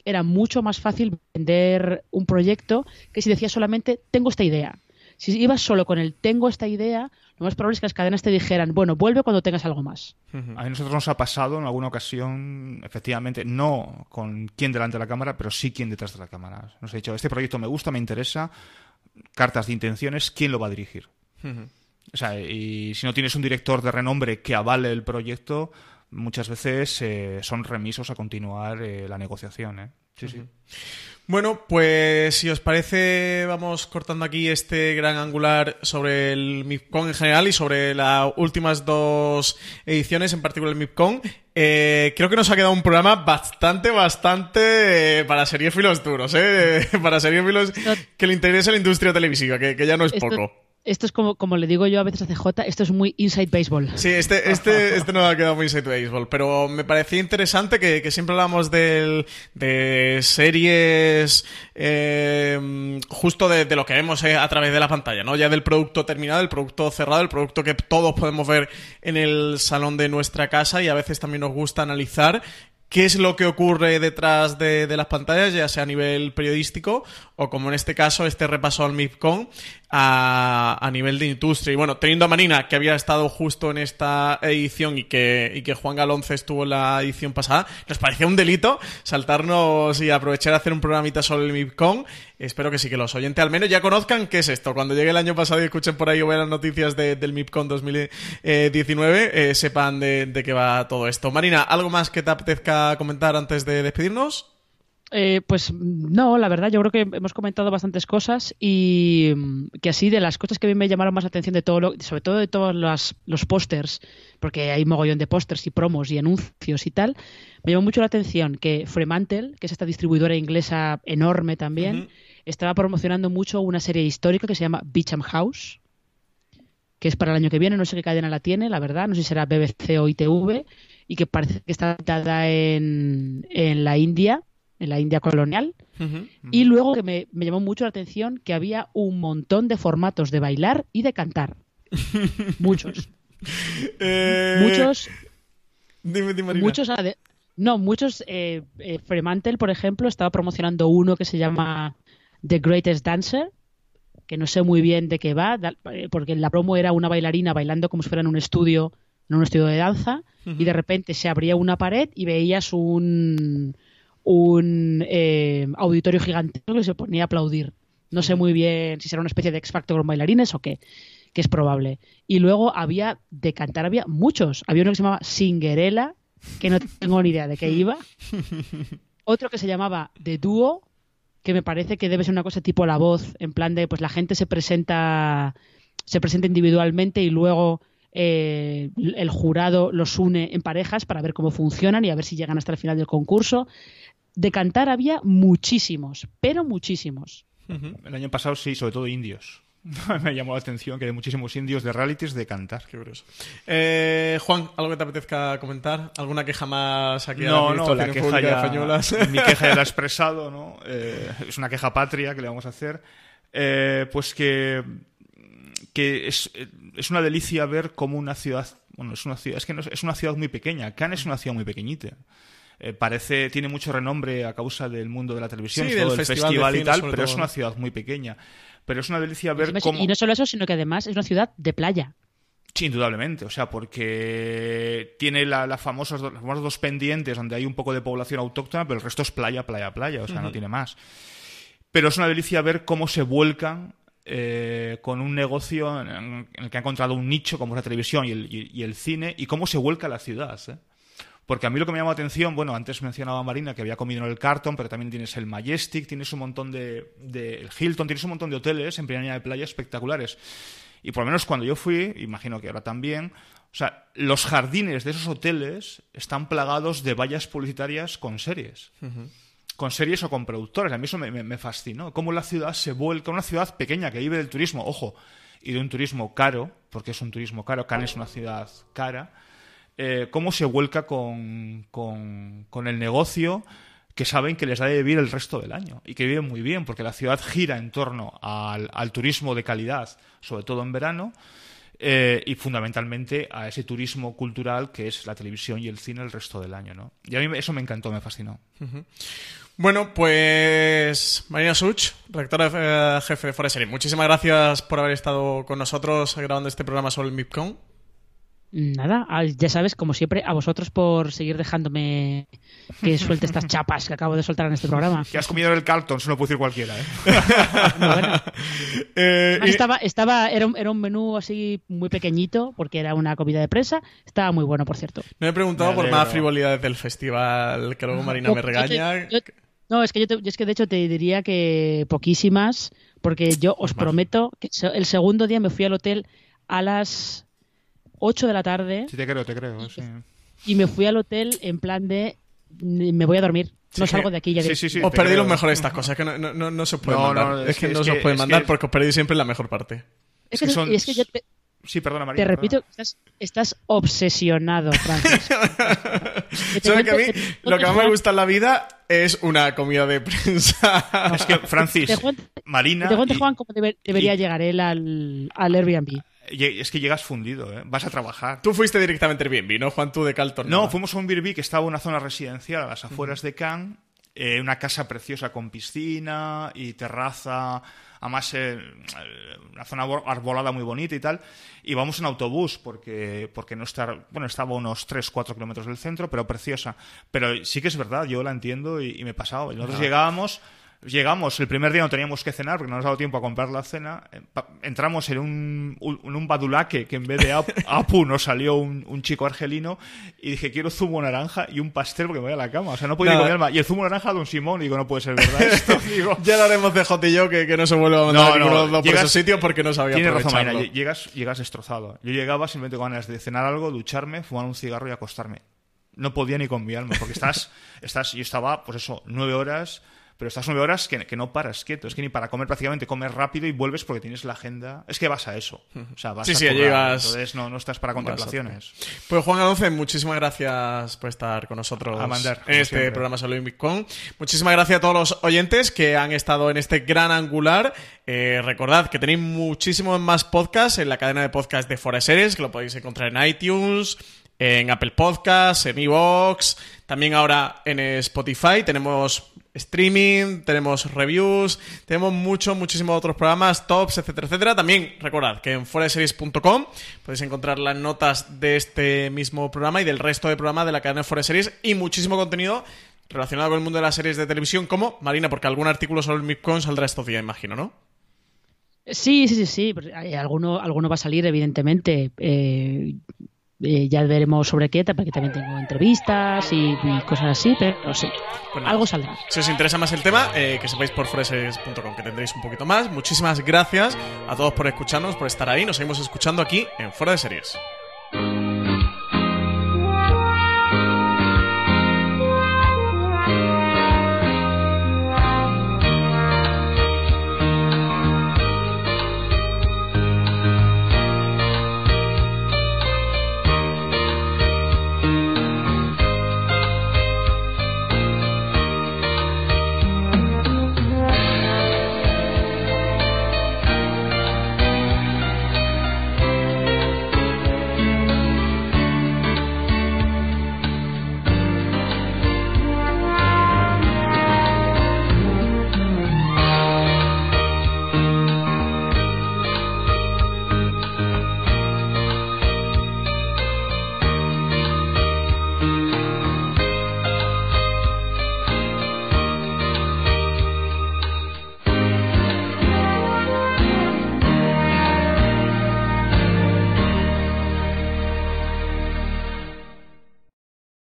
era mucho más fácil vender un proyecto que si decías solamente tengo esta idea. Si ibas solo con el tengo esta idea, lo más probable es que las cadenas te dijeran, bueno, vuelve cuando tengas algo más. A nosotros nos ha pasado en alguna ocasión, efectivamente, no con quién delante de la cámara, pero sí quién detrás de la cámara. Nos ha dicho, este proyecto me gusta, me interesa, cartas de intenciones, ¿quién lo va a dirigir? O sea, y si no tienes un director de renombre que avale el proyecto, muchas veces eh, son remisos a continuar eh, la negociación. ¿eh? Sí, sí. Bueno, pues si os parece, vamos cortando aquí este gran angular sobre el MIPCON en general y sobre las últimas dos ediciones, en particular el MIPCON. creo que nos ha quedado un programa bastante, bastante para seriéfilos duros, ¿eh? (laughs) para seriéfilos que le interesa la industria televisiva, que, ya no es poco esto es como, como le digo yo a veces a CJ, esto es muy inside baseball. Sí, este, este, este no ha quedado muy inside baseball, pero me parecía interesante que, que siempre hablamos de series eh, justo de, lo que vemos eh, a través de la pantalla, ¿no? Ya del producto terminado, el producto cerrado, el producto que todos podemos ver en el salón de nuestra casa y a veces también nos gusta analizar qué es lo que ocurre detrás de, las pantallas, ya sea a nivel periodístico o como en este caso este repaso al MIPCON a, nivel de industria. Y bueno, teniendo a Marina, que había estado justo en esta edición y que, y que Juan Galonce estuvo en la edición pasada, nos parecía un delito saltarnos y aprovechar a hacer un programita sobre el MIPCON. Espero que sí, que los oyentes al menos ya conozcan qué es esto. Cuando llegue el año pasado y escuchen por ahí o vean las noticias del MIPCON 2019, eh, sepan de, de qué va todo esto. Marina, ¿algo más que te apetezca comentar antes de despedirnos? Eh, pues no, la verdad, yo creo que hemos comentado bastantes cosas y mm, que así de las cosas que a mí me llamaron más atención de todo, lo, sobre todo de todos los, los pósters, porque hay mogollón de pósters y promos y anuncios y tal, me llamó mucho la atención que Fremantle, que es esta distribuidora inglesa enorme también, estaba promocionando mucho una serie histórica que se llama Beecham House, que es para el año que viene, no sé qué cadena la tiene, la verdad, no sé si será BBC o ITV, y que parece que está dada en, en la India en la India colonial. Y luego que me, llamó mucho la atención que había un montón de formatos de bailar y de cantar. (laughs) muchos. Eh, muchos. Dime, dime, muchos. No, muchos. Eh, eh, Fremantle, por ejemplo, estaba promocionando uno que se llama The Greatest Dancer, que no sé muy bien de qué va, porque la promo era una bailarina bailando como si fuera en un estudio, en un estudio de danza, y de repente se abría una pared y veías un un eh, auditorio gigantesco que se ponía a aplaudir. No sé muy bien si será una especie de X Factor con bailarines o qué, que es probable. Y luego había, de cantar había muchos. Había uno que se llamaba Singerela, que no tengo ni idea de qué iba. Otro que se llamaba De Dúo, que me parece que debe ser una cosa tipo la voz, en plan de, pues la gente se presenta, se presenta individualmente y luego eh, el jurado los une en parejas para ver cómo funcionan y a ver si llegan hasta el final del concurso. De cantar había muchísimos, pero muchísimos. El año pasado sí, sobre todo indios. (laughs) Me llamó la atención que hay muchísimos indios de realities de cantar. Qué curioso. Eh, Juan, ¿algo que te apetezca comentar? ¿Alguna queja más aquí no, a la no, la queja ya, de Peñuelas? (laughs) mi queja ya la he (laughs) expresado, ¿no? Eh, es una queja patria que le vamos a hacer. Eh, pues que, que es, es una delicia ver cómo una ciudad, bueno, es una ciudad, es que no es, es una ciudad muy pequeña. Cannes es una ciudad muy pequeñita. Eh, parece tiene mucho renombre a causa del mundo de la televisión Sí, y del todo el festival festival, de y tal, pero todo, es una ciudad muy pequeña. Pero es una delicia ver Y cómo... no solo eso, sino que además es una ciudad de playa. Sí, indudablemente. O sea, porque tiene la, la famosas, los famosos dos pendientes donde hay un poco de población autóctona, pero el resto es playa, playa, playa. O sea, no tiene más. Pero es una delicia ver cómo se vuelcan eh, con un negocio en, en el que ha encontrado un nicho como es la televisión y el, y- y el cine y cómo se vuelca la ciudad. ¿eh? Porque a mí lo que me llama la atención, bueno, antes mencionaba Marina que había comido en el Carton, pero también tienes el Majestic, tienes un montón de, de el Hilton, tienes un montón de hoteles en primera línea de playa espectaculares. Y por lo menos cuando yo fui, imagino que ahora también, o sea, los jardines de esos hoteles están plagados de vallas publicitarias con series. Con series o con productores. A mí eso me, me- me fascinó. Cómo la ciudad se vuelca, una ciudad pequeña que vive del turismo, ojo, y de un turismo caro, porque es un turismo caro, Cannes es una ciudad cara, eh, cómo se vuelca con, con- el negocio que saben que les da de vivir el resto del año y que viven muy bien, porque la ciudad gira en torno al, turismo de calidad, sobre todo en verano, eh, y fundamentalmente a ese turismo cultural que es la televisión y el cine el resto del año. ¿no? Y a mí eso me encantó, me fascinó. Bueno, pues Marina Such, rectora eh, jefe de Foresery, muchísimas gracias por haber estado con nosotros grabando este programa sobre el MIPCON. Nada, ah, ya sabes, como siempre, a vosotros por seguir dejándome que suelte estas (laughs) chapas que acabo de soltar en este programa. Que has comido en el Carlton, eso no puede decir cualquiera. ¿eh? (laughs) Bueno, (laughs) Eh, y- estaba, estaba, era, un, era un menú así muy pequeñito, porque era una comida de presa. Estaba muy bueno, por cierto. no he preguntado Me por más frivolidades del festival, que luego Marina me Yo te- regaña. yo- no, es que yo, te- yo es que de hecho te diría que poquísimas, porque yo os prometo que se- el segundo día me fui al hotel a las 8 de la tarde Sí, te creo, te creo. sí. y me fui al hotel en plan de "Mm, me voy a dormir. No Sí, salgo de aquí ya sí, de- sí, sí. os perdí creo. lo mejor de estas cosas, que no, no, no, no se os puede No, mandar. no, es, es que, que- no se os puede mandar que- porque os perdí siempre la mejor parte. Es que que, son- y es que yo te, Sí, perdona, María. te repito, estás, estás obsesionado, Francis. (laughs) ¿Sabes que a mí lo que más me gusta en la vida es una comida de prensa? Es que, (laughs) Francis, Te Marina. Te cuente, y- Juan, cómo debe- debería y- llegar él al, al Airbnb. Es que llegas fundido, ¿eh? Vas a trabajar. Tú fuiste directamente a Airbnb, ¿no, Juan? Tú de Calton. No, fuimos a un Airbnb que estaba en una zona residencial a las afueras de Cannes, eh, una casa preciosa con piscina y terraza, además eh, una zona arbolada muy bonita y tal. Y vamos en autobús porque, porque no está, bueno, estaba a unos 3-4 kilómetros del centro, pero preciosa. Pero sí que es verdad, yo la entiendo y, y me he pasado. Y nosotros llegábamos... Llegamos, el primer día no teníamos que cenar porque no nos ha dado tiempo a comprar la cena. Eh, Entramos en un, un, badulaque que en vez de ap- (laughs) apu nos salió un, un chico argelino y dije quiero zumo naranja y un pastel porque me voy a la cama. O sea, no podía con mi alma. Y el zumo naranja Don Simón, digo, no puede ser verdad esto. (laughs) Digo, Ya lo haremos de Jota y yo, que, que no se vuelva a mandar No, no, de dos por esos sitios porque no sabía Tienes razón. Marina. Llegas, llegas destrozado. Yo llegaba simplemente con ganas de cenar algo, ducharme, fumar un cigarro y acostarme. No podía ni con mi alma, porque estás, (laughs) estás, yo estaba, pues eso, nueve horas, pero estás nueve horas que, que no paras quieto. Es que ni para comer prácticamente comes rápido y vuelves porque tienes la agenda. Es que vas a eso. O sea, vas Sí, a sí, currar. llegas- Entonces no, no estás para contemplaciones. Pues Juan Adolce, muchísimas gracias por estar con nosotros A mandar, en este siempre. programa sobre Bitcoin. Muchísimas gracias a todos los oyentes que han estado en este gran angular. Eh, recordad que tenéis muchísimos más podcasts en la cadena de podcast de Foreseries, que lo podéis encontrar en iTunes, en Apple Podcasts, en iVoox, también ahora en Spotify. Tenemos streaming, tenemos reviews, tenemos muchos, muchísimos otros programas, tops, etcétera, etcétera. También recordad que en foreseries.com podéis encontrar las notas de este mismo programa y del resto de programas de la cadena de Foreseries y muchísimo contenido relacionado con el mundo de las series de televisión, como, Marina, porque algún artículo sobre el MIPCON saldrá estos días, imagino, ¿no? Sí, sí, sí, sí. Alguno, alguno va a salir, evidentemente. Eh, eh, ya veremos sobre qué, porque también tengo entrevistas y, cosas así, pero sí, algo saldrá. Si os interesa más el tema, eh, que sepáis por freses.com que tendréis un poquito más. Muchísimas gracias a todos por escucharnos, por estar ahí. Nos seguimos escuchando aquí en Fuera de Series.